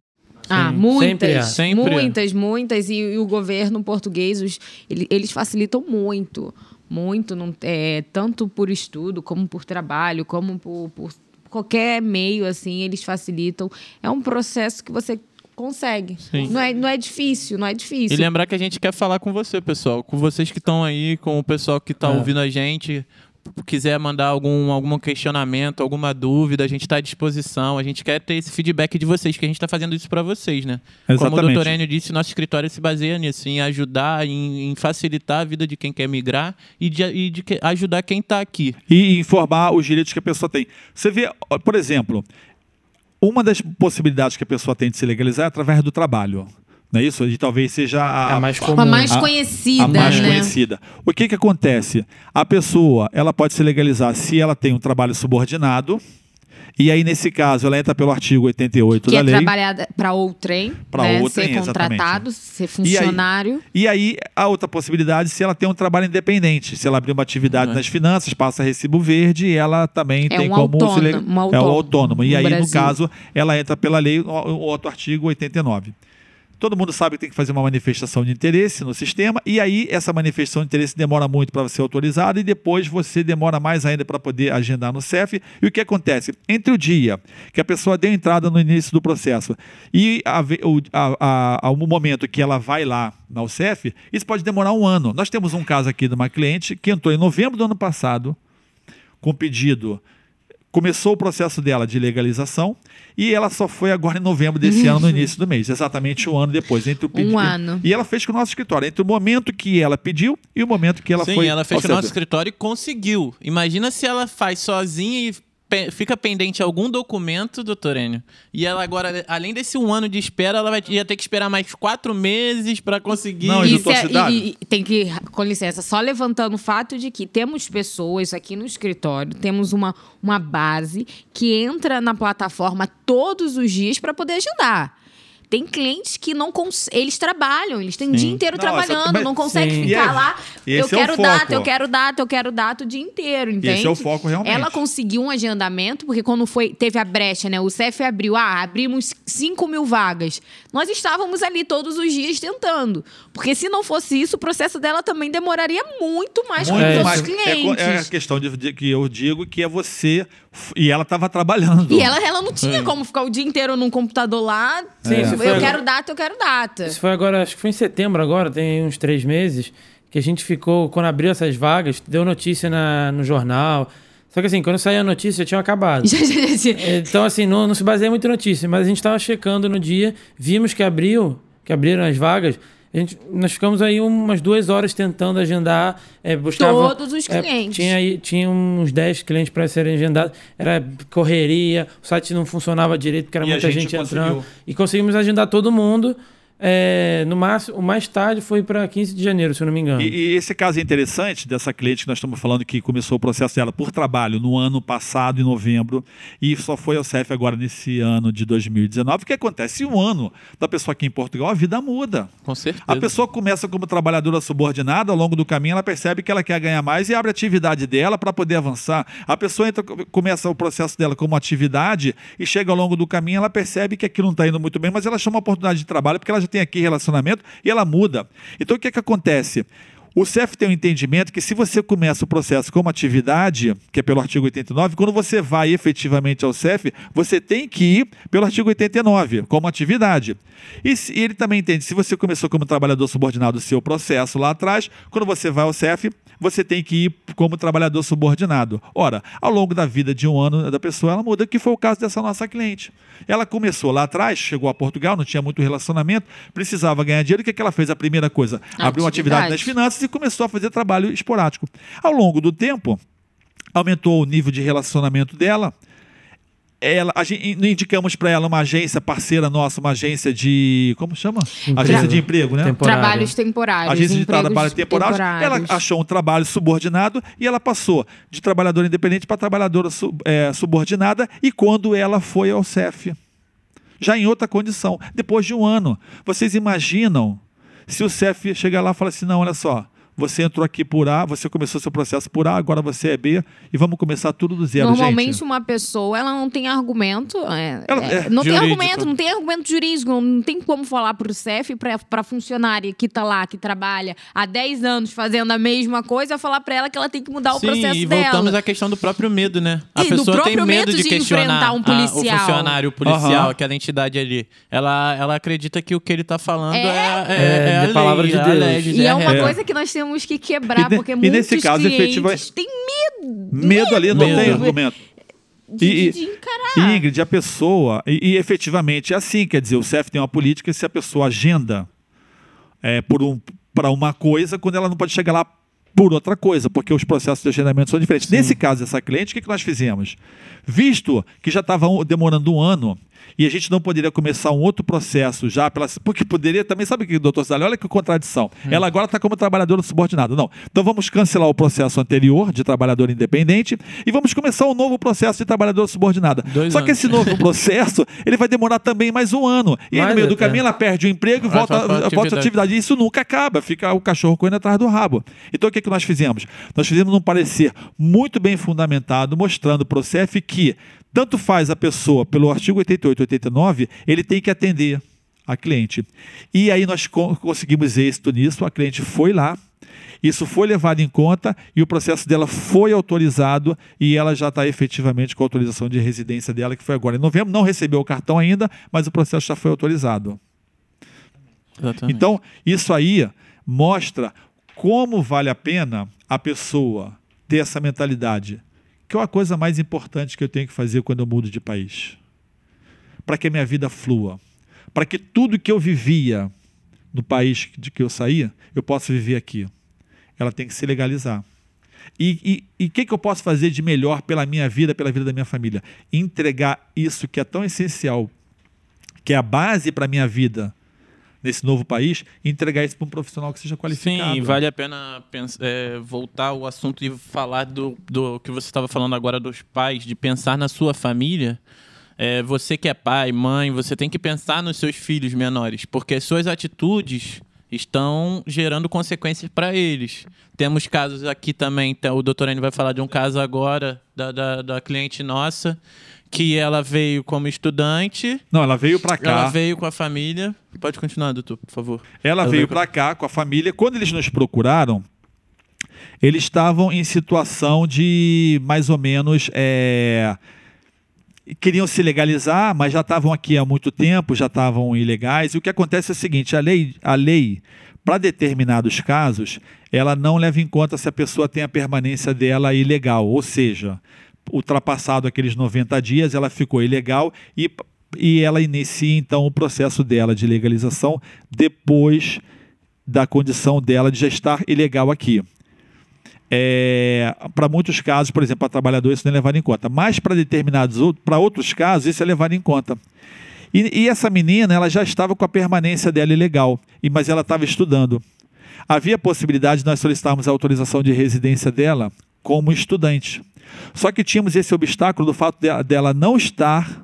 Ah, muitas, sempre muitas, muitas. E, e, o governo português, os, ele, eles facilitam muito, muito, não, é, tanto por estudo, como por trabalho, como por, por qualquer meio, assim, eles facilitam. É um processo que você consegue. Não é, não é difícil, não é difícil.
E lembrar que a gente quer falar com você, pessoal. Com vocês que estão aí, com o pessoal que está é. ouvindo a gente. Quiser mandar algum, algum questionamento, alguma dúvida, a gente está à disposição. A gente quer ter esse feedback de vocês, que a gente está fazendo isso para vocês, né? Exatamente. Como o doutor Enio disse, nosso escritório se baseia nisso, em ajudar, em, em facilitar a vida de quem quer migrar e de, e de ajudar quem está aqui.
E informar os direitos que a pessoa tem. Você vê, por exemplo, uma das possibilidades que a pessoa tem de se legalizar é através do trabalho. Não é isso? E talvez seja a,
a mais, comum. a mais conhecida.
A, a mais né? conhecida. O que, que acontece? A pessoa ela pode se legalizar se ela tem um trabalho subordinado e aí, nesse caso, ela entra pelo artigo 88
que
da
é
lei.
Que é trabalhar para outrem, para né? outrem, ser contratado, exatamente. ser funcionário.
E aí, e aí, a outra possibilidade, se ela tem um trabalho independente, se ela abrir uma atividade uhum. nas finanças, passa recibo verde, ela também
é
tem
um
como
autônomo,
se
leg... um autônomo,
É um autônomo. E aí, Brasil. no caso, ela entra pela lei, o outro artigo 89. Todo mundo sabe que tem que fazer uma manifestação de interesse no sistema, e aí essa manifestação de interesse demora muito para ser autorizada, e depois você demora mais ainda para poder agendar no CEF. E o que acontece? Entre o dia que a pessoa deu entrada no início do processo e o, momento que ela vai lá na UCEF, isso pode demorar um ano. Nós temos um caso aqui de uma cliente que entrou em novembro do ano passado com pedido começou o processo dela de legalização e ela só foi agora em novembro desse ano, no início do mês, exatamente um ano depois. Entre o
pedido, um ano.
E ela fez com o nosso escritório, entre o momento que ela pediu e o momento que ela
Sim,
foi.
Sim, ela fez com o nosso escritório e conseguiu. Imagina se ela faz sozinha e fica pendente algum documento, doutor Enio, e ela agora, além desse um ano de espera, ela vai, ia ter que esperar mais quatro meses para conseguir.
Não,
Isso é, e, e, tem que, com licença, só levantando o fato de que temos pessoas aqui no escritório, temos uma, uma base que entra na plataforma todos os dias para poder ajudar. Tem clientes que não eles trabalham, eles têm o dia inteiro não, trabalhando, essa... não conseguem ficar é, lá. Eu quero é data, eu quero data, eu quero data o dia inteiro, entende?
Esse é o foco realmente.
Ela conseguiu um agendamento, porque quando foi, teve a brecha, né? O CEF abriu, ah, abrimos 5 mil vagas. Nós estávamos ali todos os dias tentando. Porque se não fosse isso, o processo dela também demoraria muito mais muito com os outros clientes.
É, é a questão de, de, que eu digo que é você e ela estava trabalhando.
E ela, ela não tinha é. como ficar o dia inteiro num computador lá. Sim, é. eu agora... quero data, eu quero data.
Isso foi agora, acho que foi em setembro agora, tem uns três meses, que a gente ficou, quando abriu essas vagas, deu notícia na, no jornal. Só que assim, quando saiu a notícia, tinha acabado. então, assim, não, não se baseia muito em notícia, mas a gente estava checando no dia, vimos que abriu, que abriram as vagas. A gente, nós ficamos aí umas duas horas tentando agendar. É, buscava,
Todos os clientes.
É, tinha, aí, tinha uns 10 clientes para serem agendados. Era correria, o site não funcionava direito, porque era e muita gente, gente entrando. E conseguimos agendar todo mundo. É, no máximo, o mais tarde foi para 15 de janeiro, se eu não me engano.
E, e, esse caso é interessante dessa cliente que nós estamos falando que começou o processo dela por trabalho no ano passado, em novembro, e só foi ao CEF agora nesse ano de 2019. O que acontece? Um ano da pessoa aqui em Portugal, a vida muda.
Com certeza.
A pessoa começa como trabalhadora subordinada, ao longo do caminho ela percebe que ela quer ganhar mais e abre a atividade dela para poder avançar. A pessoa entra, começa o processo dela como atividade e chega ao longo do caminho, ela percebe que aquilo não está indo muito bem, mas ela chama uma oportunidade de trabalho porque ela já tem aqui relacionamento e ela muda. Então o que, é que acontece? O CEF tem um entendimento que se você começa o processo como atividade, que é pelo artigo 89, quando você vai efetivamente ao CEF, você tem que ir pelo artigo 89, como atividade. E, se, ele também entende, se você começou como trabalhador subordinado o seu processo lá atrás, quando você vai ao CEF, você tem que ir como trabalhador subordinado. Ora, ao longo da vida de um ano da pessoa, ela muda, que foi o caso dessa nossa cliente. Ela começou lá atrás, chegou a Portugal, não tinha muito relacionamento, precisava ganhar dinheiro. O que, é que ela fez? A primeira coisa, abriu uma atividade nas finanças e começou a fazer trabalho esporádico. Ao longo do tempo, aumentou o nível de relacionamento dela ela, a gente, indicamos para ela uma agência parceira nossa, uma agência de. Como chama? Emprego. Agência de emprego, né?
Temporário. Trabalhos temporários.
Agência de trabalho temporário. Ela achou um trabalho subordinado e ela passou de trabalhadora independente para trabalhadora sub, é, subordinada. E quando ela foi ao CEF, já em outra condição, depois de um ano, vocês imaginam se o CEF chegar lá e falar assim: não, olha só você entrou aqui por A, você começou seu processo por A, agora você é B e vamos começar tudo do zero,
Normalmente
gente.
uma pessoa, ela não tem argumento, é, ela, é, é, não jurídico. tem argumento, não tem argumento jurídico, não tem como falar para o CEF, para funcionária que está lá, que trabalha há 10 anos fazendo a mesma coisa, falar para ela que ela tem que mudar o
Sim,
processo
e
dela.
voltamos à questão do próprio medo, né? A e pessoa tem medo, medo de, de questionar um policial. A, o funcionário policial, uhum. aquela entidade ali. Ela, ela acredita que o que ele está falando é, é, é, é a
palavra de Deus.
e é uma coisa que nós temos que quebrar porque e nesse caso, efetivamente. Tem medo.
Medo ali, não
medo.
tem argumento.
De, e, de encarar.
Ingrid, a pessoa, e, e, efetivamente é assim, quer dizer, o CEF tem uma política se a pessoa agenda é, por um, para uma coisa, quando ela não pode chegar lá por outra coisa, porque os processos de agendamento são diferentes. Sim. Nesse caso, essa cliente, o que, que nós fizemos? Visto que já estava demorando um ano, e a gente não poderia começar um outro processo já, pela, porque poderia também, sabe o que, doutor Cidade? Olha que contradição. Hum. Ela agora está como trabalhadora subordinada. Não. Então vamos cancelar o processo anterior de trabalhador independente e vamos começar um novo processo de trabalhador subordinada. Dois Só anos. que esse novo processo, ele vai demorar também mais um ano. E aí, no meio do caminho, ela perde o emprego e volta, volta à atividade. E isso nunca acaba, fica o cachorro correndo atrás do rabo. Então o que, que nós fizemos? Nós fizemos um parecer muito bem fundamentado, mostrando para o CEF que tanto faz a pessoa, pelo artigo 88 89, ele tem que atender a cliente. E aí nós co conseguimos êxito nisso, a cliente foi lá, isso foi levado em conta e o processo dela foi autorizado e ela já está efetivamente com a autorização de residência dela, que foi agora em novembro. Não recebeu o cartão ainda, mas o processo já foi autorizado.
Exatamente.
Então, isso aí mostra como vale a pena a pessoa ter essa mentalidade, que é a coisa mais importante que eu tenho que fazer quando eu mudo de país. Para que a minha vida flua. Para que tudo que eu vivia no país de que eu saía, eu possa viver aqui. Ela tem que se legalizar. E o que, que eu posso fazer de melhor pela minha vida, pela vida da minha família? Entregar isso que é tão essencial, que é a base para a minha vida, nesse novo país, e entregar isso para um profissional que seja qualificado.
Sim, vale a pena pensar, é, voltar ao assunto e falar do, do que você estava falando agora dos pais, de pensar na sua família. É, você que é pai, mãe, você tem que pensar nos seus filhos menores, porque suas atitudes estão gerando consequências para eles. Temos casos aqui também, então, o doutor N vai falar de um caso agora da, da, da cliente nossa, que ela veio como estudante.
Não, ela veio para cá.
Ela veio com a família. Pode continuar, doutor, por favor.
Ela, ela veio, veio para cá com a família. Quando eles nos procuraram, eles estavam em situação de mais ou menos. É... Queriam se legalizar, mas já estavam aqui há muito tempo, já estavam ilegais. E o que acontece é o seguinte: a lei, a lei para determinados casos, ela não leva em conta se a pessoa tem a permanência dela ilegal. Ou seja, ultrapassado aqueles 90 dias, ela ficou ilegal e, e ela inicia então o processo dela de legalização depois da condição dela de já estar ilegal aqui. É, para muitos casos, por exemplo, para trabalhador, isso não é levado em conta. Mas para determinados, para outros casos, isso é levado em conta. E, e, essa menina, ela já estava com a permanência dela ilegal, e, mas ela estava estudando. Havia possibilidade de nós solicitarmos a autorização de residência dela como estudante. Só que tínhamos esse obstáculo do fato dela não estar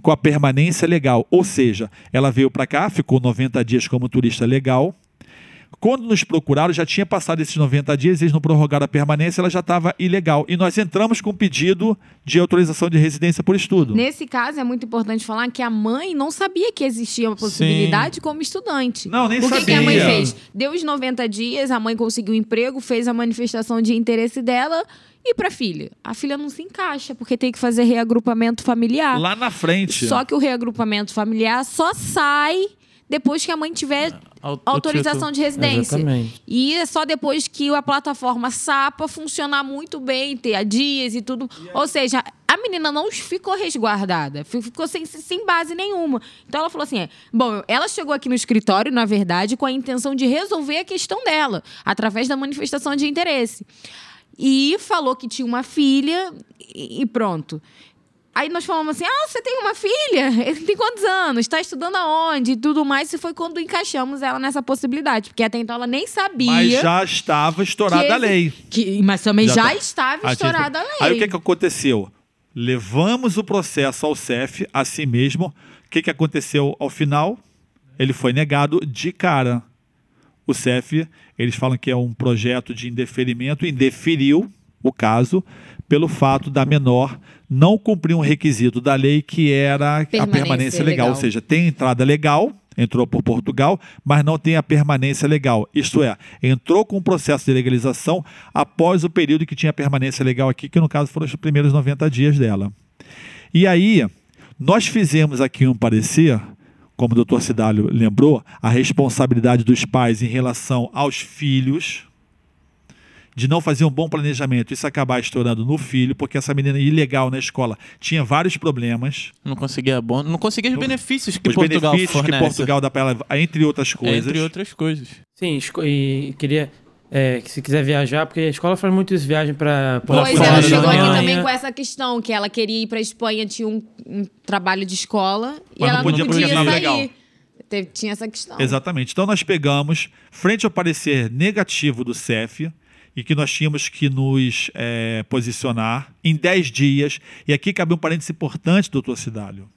com a permanência legal. Ou seja, ela veio para cá, ficou 90 dias como turista legal. Quando nos procuraram, já tinha passado esses 90 dias, eles não prorrogaram a permanência, ela já estava ilegal. E nós entramos com pedido de autorização de residência por estudo.
Nesse caso, é muito importante falar que a mãe não sabia que existia uma possibilidade Sim. como estudante.
Não, nem
o
sabia. O
que a mãe fez? Deu os 90 dias, a mãe conseguiu um emprego, fez a manifestação de interesse dela e para a filha? A filha não se encaixa, porque tem que fazer reagrupamento familiar.
Lá na frente.
Só que o reagrupamento familiar só sai depois que a mãe tiver autorização de residência.
Exatamente.
E é só depois que a plataforma SAPA funcionar muito bem, ter a dias e tudo. Ou seja, a menina não ficou resguardada, ficou sem, sem base nenhuma. Então ela falou assim: é, bom, ela chegou aqui no escritório, na verdade, com a intenção de resolver a questão dela, através da manifestação de interesse. E falou que tinha uma filha e pronto. Aí nós falamos assim: ah, você tem uma filha? Tem quantos anos? Está estudando aonde? E tudo mais. E foi quando encaixamos ela nessa possibilidade. Porque até então ela nem sabia.
Mas já estava estourada esse, a lei.
Que, mas também já, já tá. estava estourada a lei.
Aí o que, que aconteceu? Levamos o processo ao CEF, assim mesmo. O que, que aconteceu ao final? Ele foi negado de cara. O CEF, eles falam que é um projeto de indeferimento, indeferiu o caso pelo fato da menor não cumprir um requisito da lei que era permanência a permanência legal. legal. Ou seja, tem entrada legal, entrou por Portugal, mas não tem a permanência legal. Isto é, entrou com o processo de legalização após o período que tinha permanência legal aqui, que no caso foram os primeiros 90 dias dela. E aí, nós fizemos aqui um parecer como o doutor Cidálio lembrou, a responsabilidade dos pais em relação aos filhos, de não fazer um bom planejamento, isso acabar estourando no filho, porque essa menina ilegal na escola tinha vários problemas.
Não conseguia bom, não conseguia os benefícios que
os
Portugal
benefícios
fornece.
que Portugal dá para ela, entre outras coisas.
Entre outras coisas.
Sim, e queria é, que se quiser viajar, porque a escola faz muitas viagens para
Pois ela chegou aqui também com essa questão, que ela queria ir para Espanha, tinha um, um, trabalho de escola
Mas e ela não podia, podia sair. Legal.
Teve, tinha essa questão.
Exatamente. Então nós pegamos, frente ao parecer negativo do CEF, e que nós tínhamos que nos é, posicionar em 10 dias. E aqui cabe um parênteses importante, doutor Cidálio.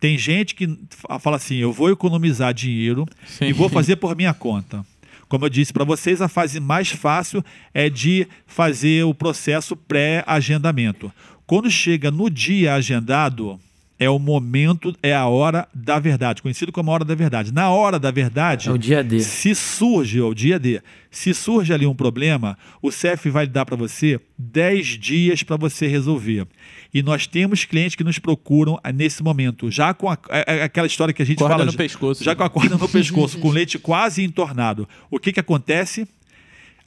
Tem gente que fala assim: eu vou economizar dinheiro Sim. e vou fazer por minha conta. Como eu disse para vocês, a fase mais fácil é de fazer o processo pré-agendamento. Quando chega no dia agendado, é o momento, é a hora da verdade, conhecido como a hora da verdade. Na hora da verdade,
É o dia D.
se surge, é o dia D, se surge ali um problema, o CEF vai dar para você 10 dias para você resolver. E nós temos clientes que nos procuram ah, nesse momento, já com a- é- é aquela história que a gente
Corda
fala.
no
já-
pescoço.
Já com a corda no pescoço, com leite quase entornado. O que, que acontece?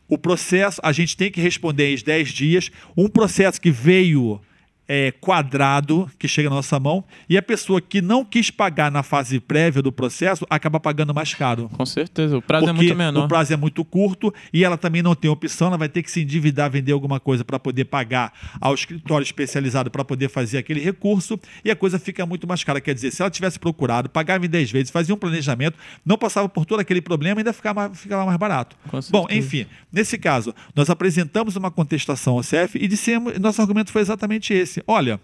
O processo, a gente tem que responder em 10 dias. Um processo que veio é, quadrado, que chega na nossa mão, e a pessoa que não quis pagar na fase prévia do processo acaba pagando mais caro.
Com certeza. O prazo é muito menor.
o prazo é muito curto e ela também não tem opção, ela vai ter que se endividar, vender alguma coisa para poder pagar ao escritório especializado para poder fazer aquele recurso e a coisa fica muito mais cara. Quer dizer, se ela tivesse procurado, pagava em 10 vezes, fazia um planejamento, não passava por todo aquele problema, ainda ficava, ficava mais barato.
Com
Bom, enfim, nesse caso, nós apresentamos uma contestação ao CEF e dissemos, nosso argumento foi exatamente esse. Olha,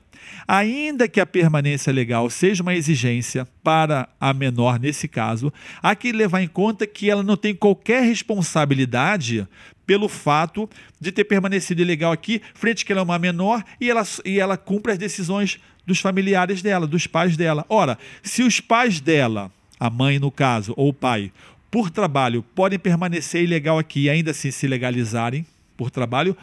ainda que a permanência legal seja uma exigência para a menor nesse caso, há que levar em conta que ela não tem qualquer responsabilidade pelo fato de ter permanecido ilegal aqui, frente que ela é uma menor e ela, e ela cumpre as decisões dos familiares dela, dos pais dela. Ora, se os pais dela, a mãe no caso, ou o pai, por trabalho, podem permanecer ilegal aqui e ainda assim se legalizarem por trabalho,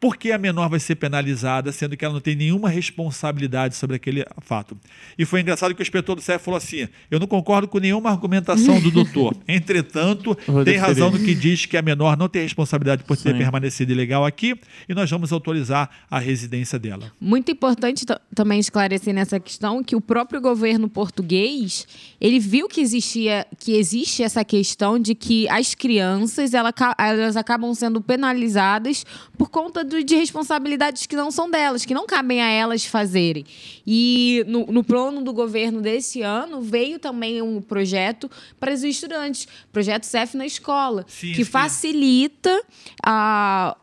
por que a menor vai ser penalizada, sendo que ela não tem nenhuma responsabilidade sobre aquele fato? E foi engraçado que o inspetor do CEF falou assim: eu não concordo com nenhuma argumentação do doutor. Entretanto, tem razão no que diz que a menor não tem responsabilidade por ter
Sim.
permanecido ilegal aqui e nós vamos autorizar a residência dela.
Muito importante ta- também esclarecer nessa questão que o próprio governo português ele viu que existia que existe essa questão de que as crianças ela ca- elas acabam sendo penalizadas por conta do- de responsabilidades que não são delas, que não cabem a elas fazerem. E no, no plano do governo desse ano veio também um projeto para os estudantes, projeto CEF na escola,
Sim,
que
sim.
facilita a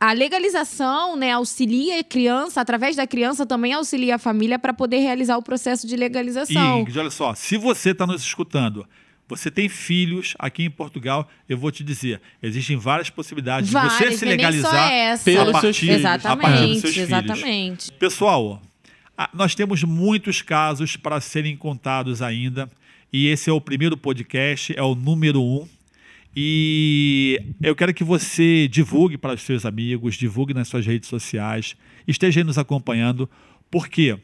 a- legalização né, auxilia a criança, através da criança também auxilia a família para poder realizar o processo de
E
legalização.
Ingrid, olha só, se você está nos escutando, você tem filhos aqui em Portugal, eu vou te dizer, existem várias possibilidades de você
Várias,
se legalizar
pelos
a
seus
partir,
filhos.
a partir dos
Exatamente,
seus filhos.
exatamente.
Pessoal, a- nós temos muitos casos para serem contados ainda, e esse é o primeiro podcast, é o número um. E eu quero que você divulgue para os seus amigos, divulgue nas suas redes sociais, esteja aí nos acompanhando, porque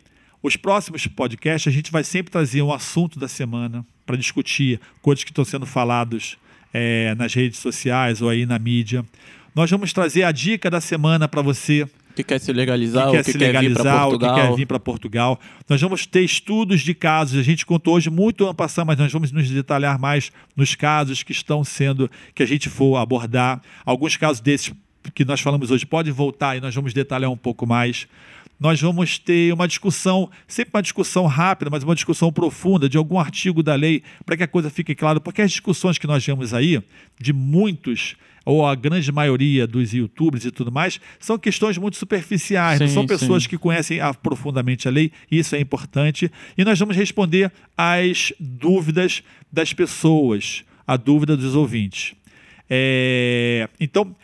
os próximos podcasts a gente vai sempre trazer um assunto da semana para discutir coisas que estão sendo falados eh, nas redes sociais ou aí na mídia. Nós vamos trazer a dica da semana para você
que quer se legalizar,
que quer
ou que
se
quer vir para
legalizar, o que
Portugal.
quer vir para Portugal. Nós vamos ter estudos de casos. A gente contou hoje muito ano passado, mas nós vamos nos detalhar mais nos casos que estão sendo, que a gente for abordar. Alguns casos desses que nós falamos hoje podem voltar e nós vamos detalhar um pouco mais. Nós vamos ter uma discussão, sempre uma discussão rápida, mas uma discussão profunda de algum artigo da lei, para que a coisa fique clara, porque as discussões que nós vemos aí, de muitos, ou a grande maioria dos youtubers e tudo mais, são questões muito superficiais, não
Sim,
são pessoas
sim.
que conhecem profundamente a lei, e isso é importante. E nós vamos responder às dúvidas das pessoas, a dúvida dos ouvintes. É, então,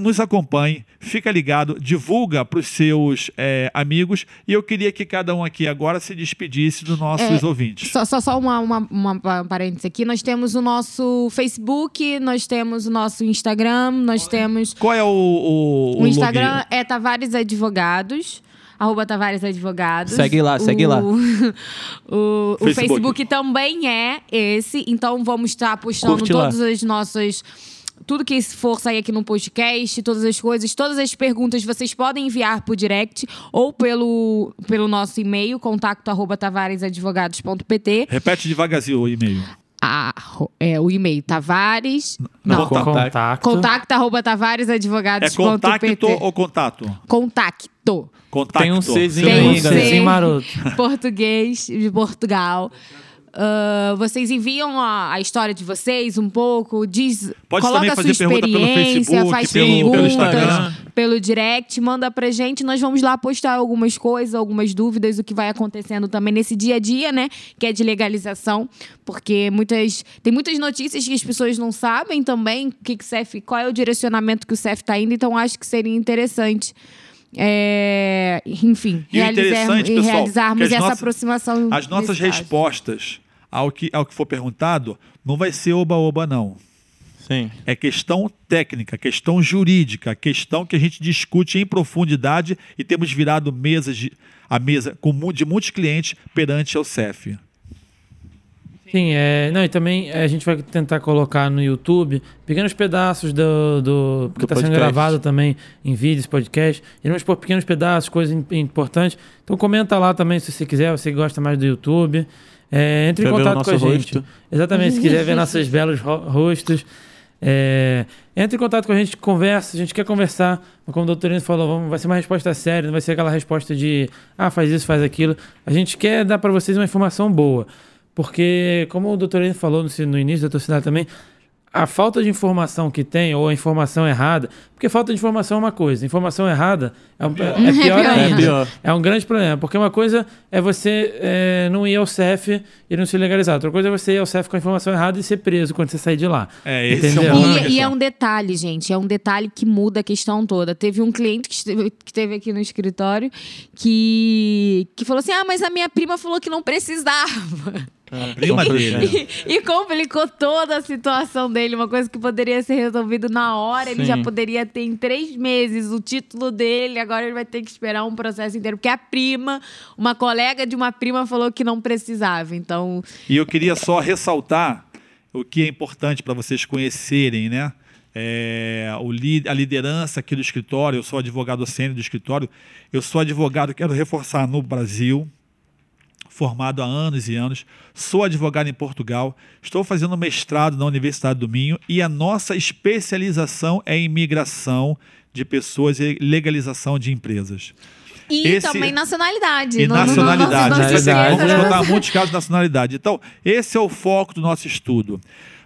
nos acompanhe, fica ligado, divulga para os seus é, amigos. E eu queria que cada um aqui agora se despedisse dos nossos
É,
ouvintes.
Só, só, só uma, uma, uma parêntese aqui. Nós temos o nosso Facebook, nós temos o nosso Instagram, nós temos.
Qual é o, o,
O Instagram
login?
é Tavares Advogados. Arroba Tavares Advogados.
Segue lá, segue lá.
o, o
Facebook.
Facebook também é esse. Então vamos estar postando
Curte lá.
todas as nossas. Tudo que for sair aqui no podcast, todas as coisas, todas as perguntas vocês podem enviar por direct ou pelo, pelo nosso e-mail, contato arroba tavaresadvogados.pt.
Repete devagarzinho o e-mail.
Ah, é, o e-mail tavares. Não,
Contato.
Contato.
contato arroba
É
tavaresadvogados.pt.
contacto ou contato?
Contacto.
Contacto.
Tem um Czinho
Tem um
aí,
C.
maroto.
português de Portugal. Ah, vocês enviam a, a história de vocês um pouco, diz,
Pode
coloca
também
a sua
fazer pergunta pelo
experiência,
Facebook,
faz
pelo- pelo
perguntas
Instagram.
pelo direct, manda pra gente, nós vamos lá postar algumas coisas, algumas dúvidas, o que vai acontecendo também nesse dia a dia, né, que é de legalização, porque muitas tem muitas notícias que as pessoas não sabem também, o que que CEF, qual é o direcionamento que o CEF tá indo, então acho que seria interessante é, enfim,
E o
realizar-
interessante,
e
pessoal,
realizarmos essa
nossas-
aproximação.
As nossas respostas ao que, ao que for perguntado não vai ser oba-oba, não.
Sim.
É questão técnica, questão jurídica, questão que a gente discute em profundidade e temos virado mesas de, a mesa com, de muitos clientes perante ao CEF.
Sim, é, não, e também é, a gente vai tentar colocar no YouTube pequenos pedaços do. do que
Do
está sendo gravado também em vídeos, podcast. E vamos pôr pequenos pedaços, coisas im- importantes. Então comenta lá também se você quiser, você gosta mais do YouTube. É, entre
Quer
em contato com a gente.
rosto?
Exatamente, se quiser ver nossos belos ro- rostos. É, entre em contato com a gente, conversa, a gente quer conversar. Mas Como o doutorino falou, vamos, vai ser uma resposta séria, não vai ser aquela resposta de ah, faz isso, faz aquilo. A gente quer dar para vocês uma informação boa. Porque, como o doutorino falou no, no início da torcida também, a falta de informação que tem, ou a informação errada, porque falta de informação é uma coisa, informação errada é, um- é pior
pior
ainda.
É pior.
É um grande problema, porque uma coisa é você é, não ir ao CEF e não se legalizar. Outra coisa é você ir ao CEF com a informação errada e ser preso quando você sair de lá.
É, esse é um
E, e é um detalhe, gente, é um detalhe que muda a questão toda. Teve um cliente que esteve, que esteve aqui no escritório que, que falou assim: ah, mas a minha prima falou que não precisava.
A prima dele.
E, e complicou toda a situação dele. Uma coisa que poderia ser resolvido na hora, ele
Sim.
já poderia ter em três meses o título dele. Agora ele vai ter que esperar um processo inteiro. Porque a prima, uma colega de uma prima, falou que não precisava. Então,
E eu queria só ressaltar o que é importante para vocês conhecerem, né? É, o li- a liderança aqui do escritório, eu sou advogado sênior do escritório, eu sou advogado, quero reforçar, no Brasil, formado há anos e anos, sou advogado em Portugal, estou fazendo mestrado na Universidade do Minho e a nossa especialização é em imigração de pessoas e legalização de empresas.
e
Esse-
também nacionalidade.
E
não-
nacionalidade.
não se
Nacionalidade.
Vamos contar muitos casos de nacionalidade. Então, esse é o foco do nosso estudo.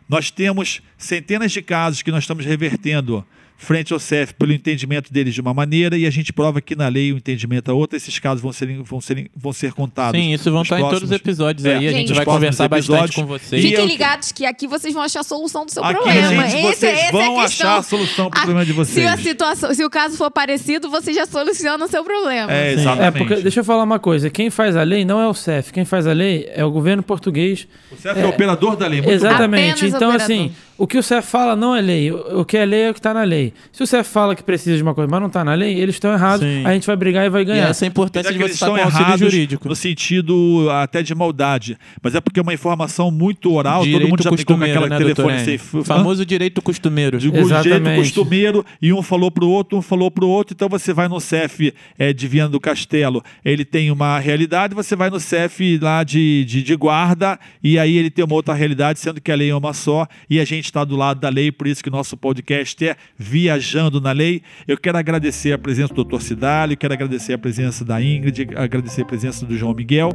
Nós temos centenas de casos que nós estamos revertendo frente ao CEF pelo entendimento deles de uma maneira e a gente prova que na lei o entendimento é outra. Esses casos vão ser, vão ser, vão ser contados.
Sim, isso vão estar em todos os
próximos-
episódios
É,
aí. A
Gente,
gente
nos
vai
próximos
conversar bastante
episódios.
com vocês.
Fiquem
eu-
ligados que aqui vocês vão achar a solução do seu
Aqui,
problema.
gente,
Esse-
vocês
essa é
vão
a questão.
achar a solução para o
Ah,
problema de
Se, a
vocês.
situação, se o caso for parecido, você já soluciona o seu problema.
É, exatamente.
É, porque, deixa eu falar uma coisa: quem faz a lei não é o CEF, quem faz a lei é o governo português.
O CEF é, o operador da lei. Muito.
Exatamente. Então,
operador.
assim, o que o CEF fala não é lei. O o que é lei é o que está na lei. Se o CEF fala que precisa de uma coisa, mas não está na lei, eles estão errados.
Sim.
A gente vai brigar e vai
E
ganhar.
essa é a importância de você
eles
estar
estão
com auxílio jurídico.
no sentido até de maldade, mas é porque é uma informação muito oral, todo
direito
mundo já ficou com aquela
né,
telefone sem.
Famoso direito costumeiro.
de
Exatamente.
direito costumeiro, e um falou pro outro, um falou pro outro, então você vai no CEF é, de Viana do Castelo, ele tem uma realidade, você vai no CEF lá de, de, de guarda, e aí ele tem uma outra realidade, sendo que a lei é uma só, e a gente está do lado da lei, por isso que nosso podcast é Viajando na Lei. Eu quero agradecer a presença do Dr. Cidalho, quero agradecer a presença da Ingrid, agradecer a presença do João Miguel,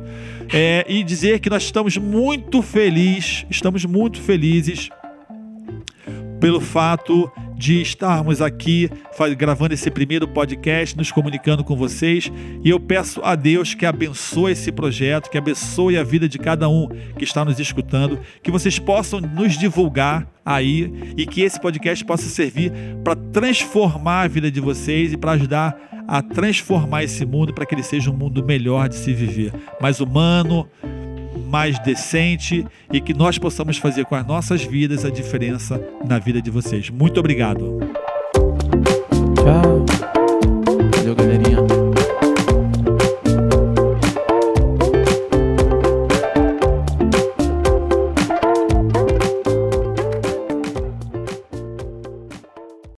é, e dizer que nós estamos muito felizes, estamos muito felizes pelo fato de estarmos aqui gravando esse primeiro podcast, nos comunicando com vocês. E eu peço a Deus que abençoe esse projeto, que abençoe a vida de cada um que está nos escutando, que vocês possam nos divulgar aí e que esse podcast possa servir para transformar a vida de vocês e para ajudar a transformar esse mundo para que ele seja um mundo melhor de se viver, mais humano, mais decente e que nós possamos fazer com as nossas vidas a diferença na vida de vocês. Muito obrigado.
Tchau.
Valeu, galerinha.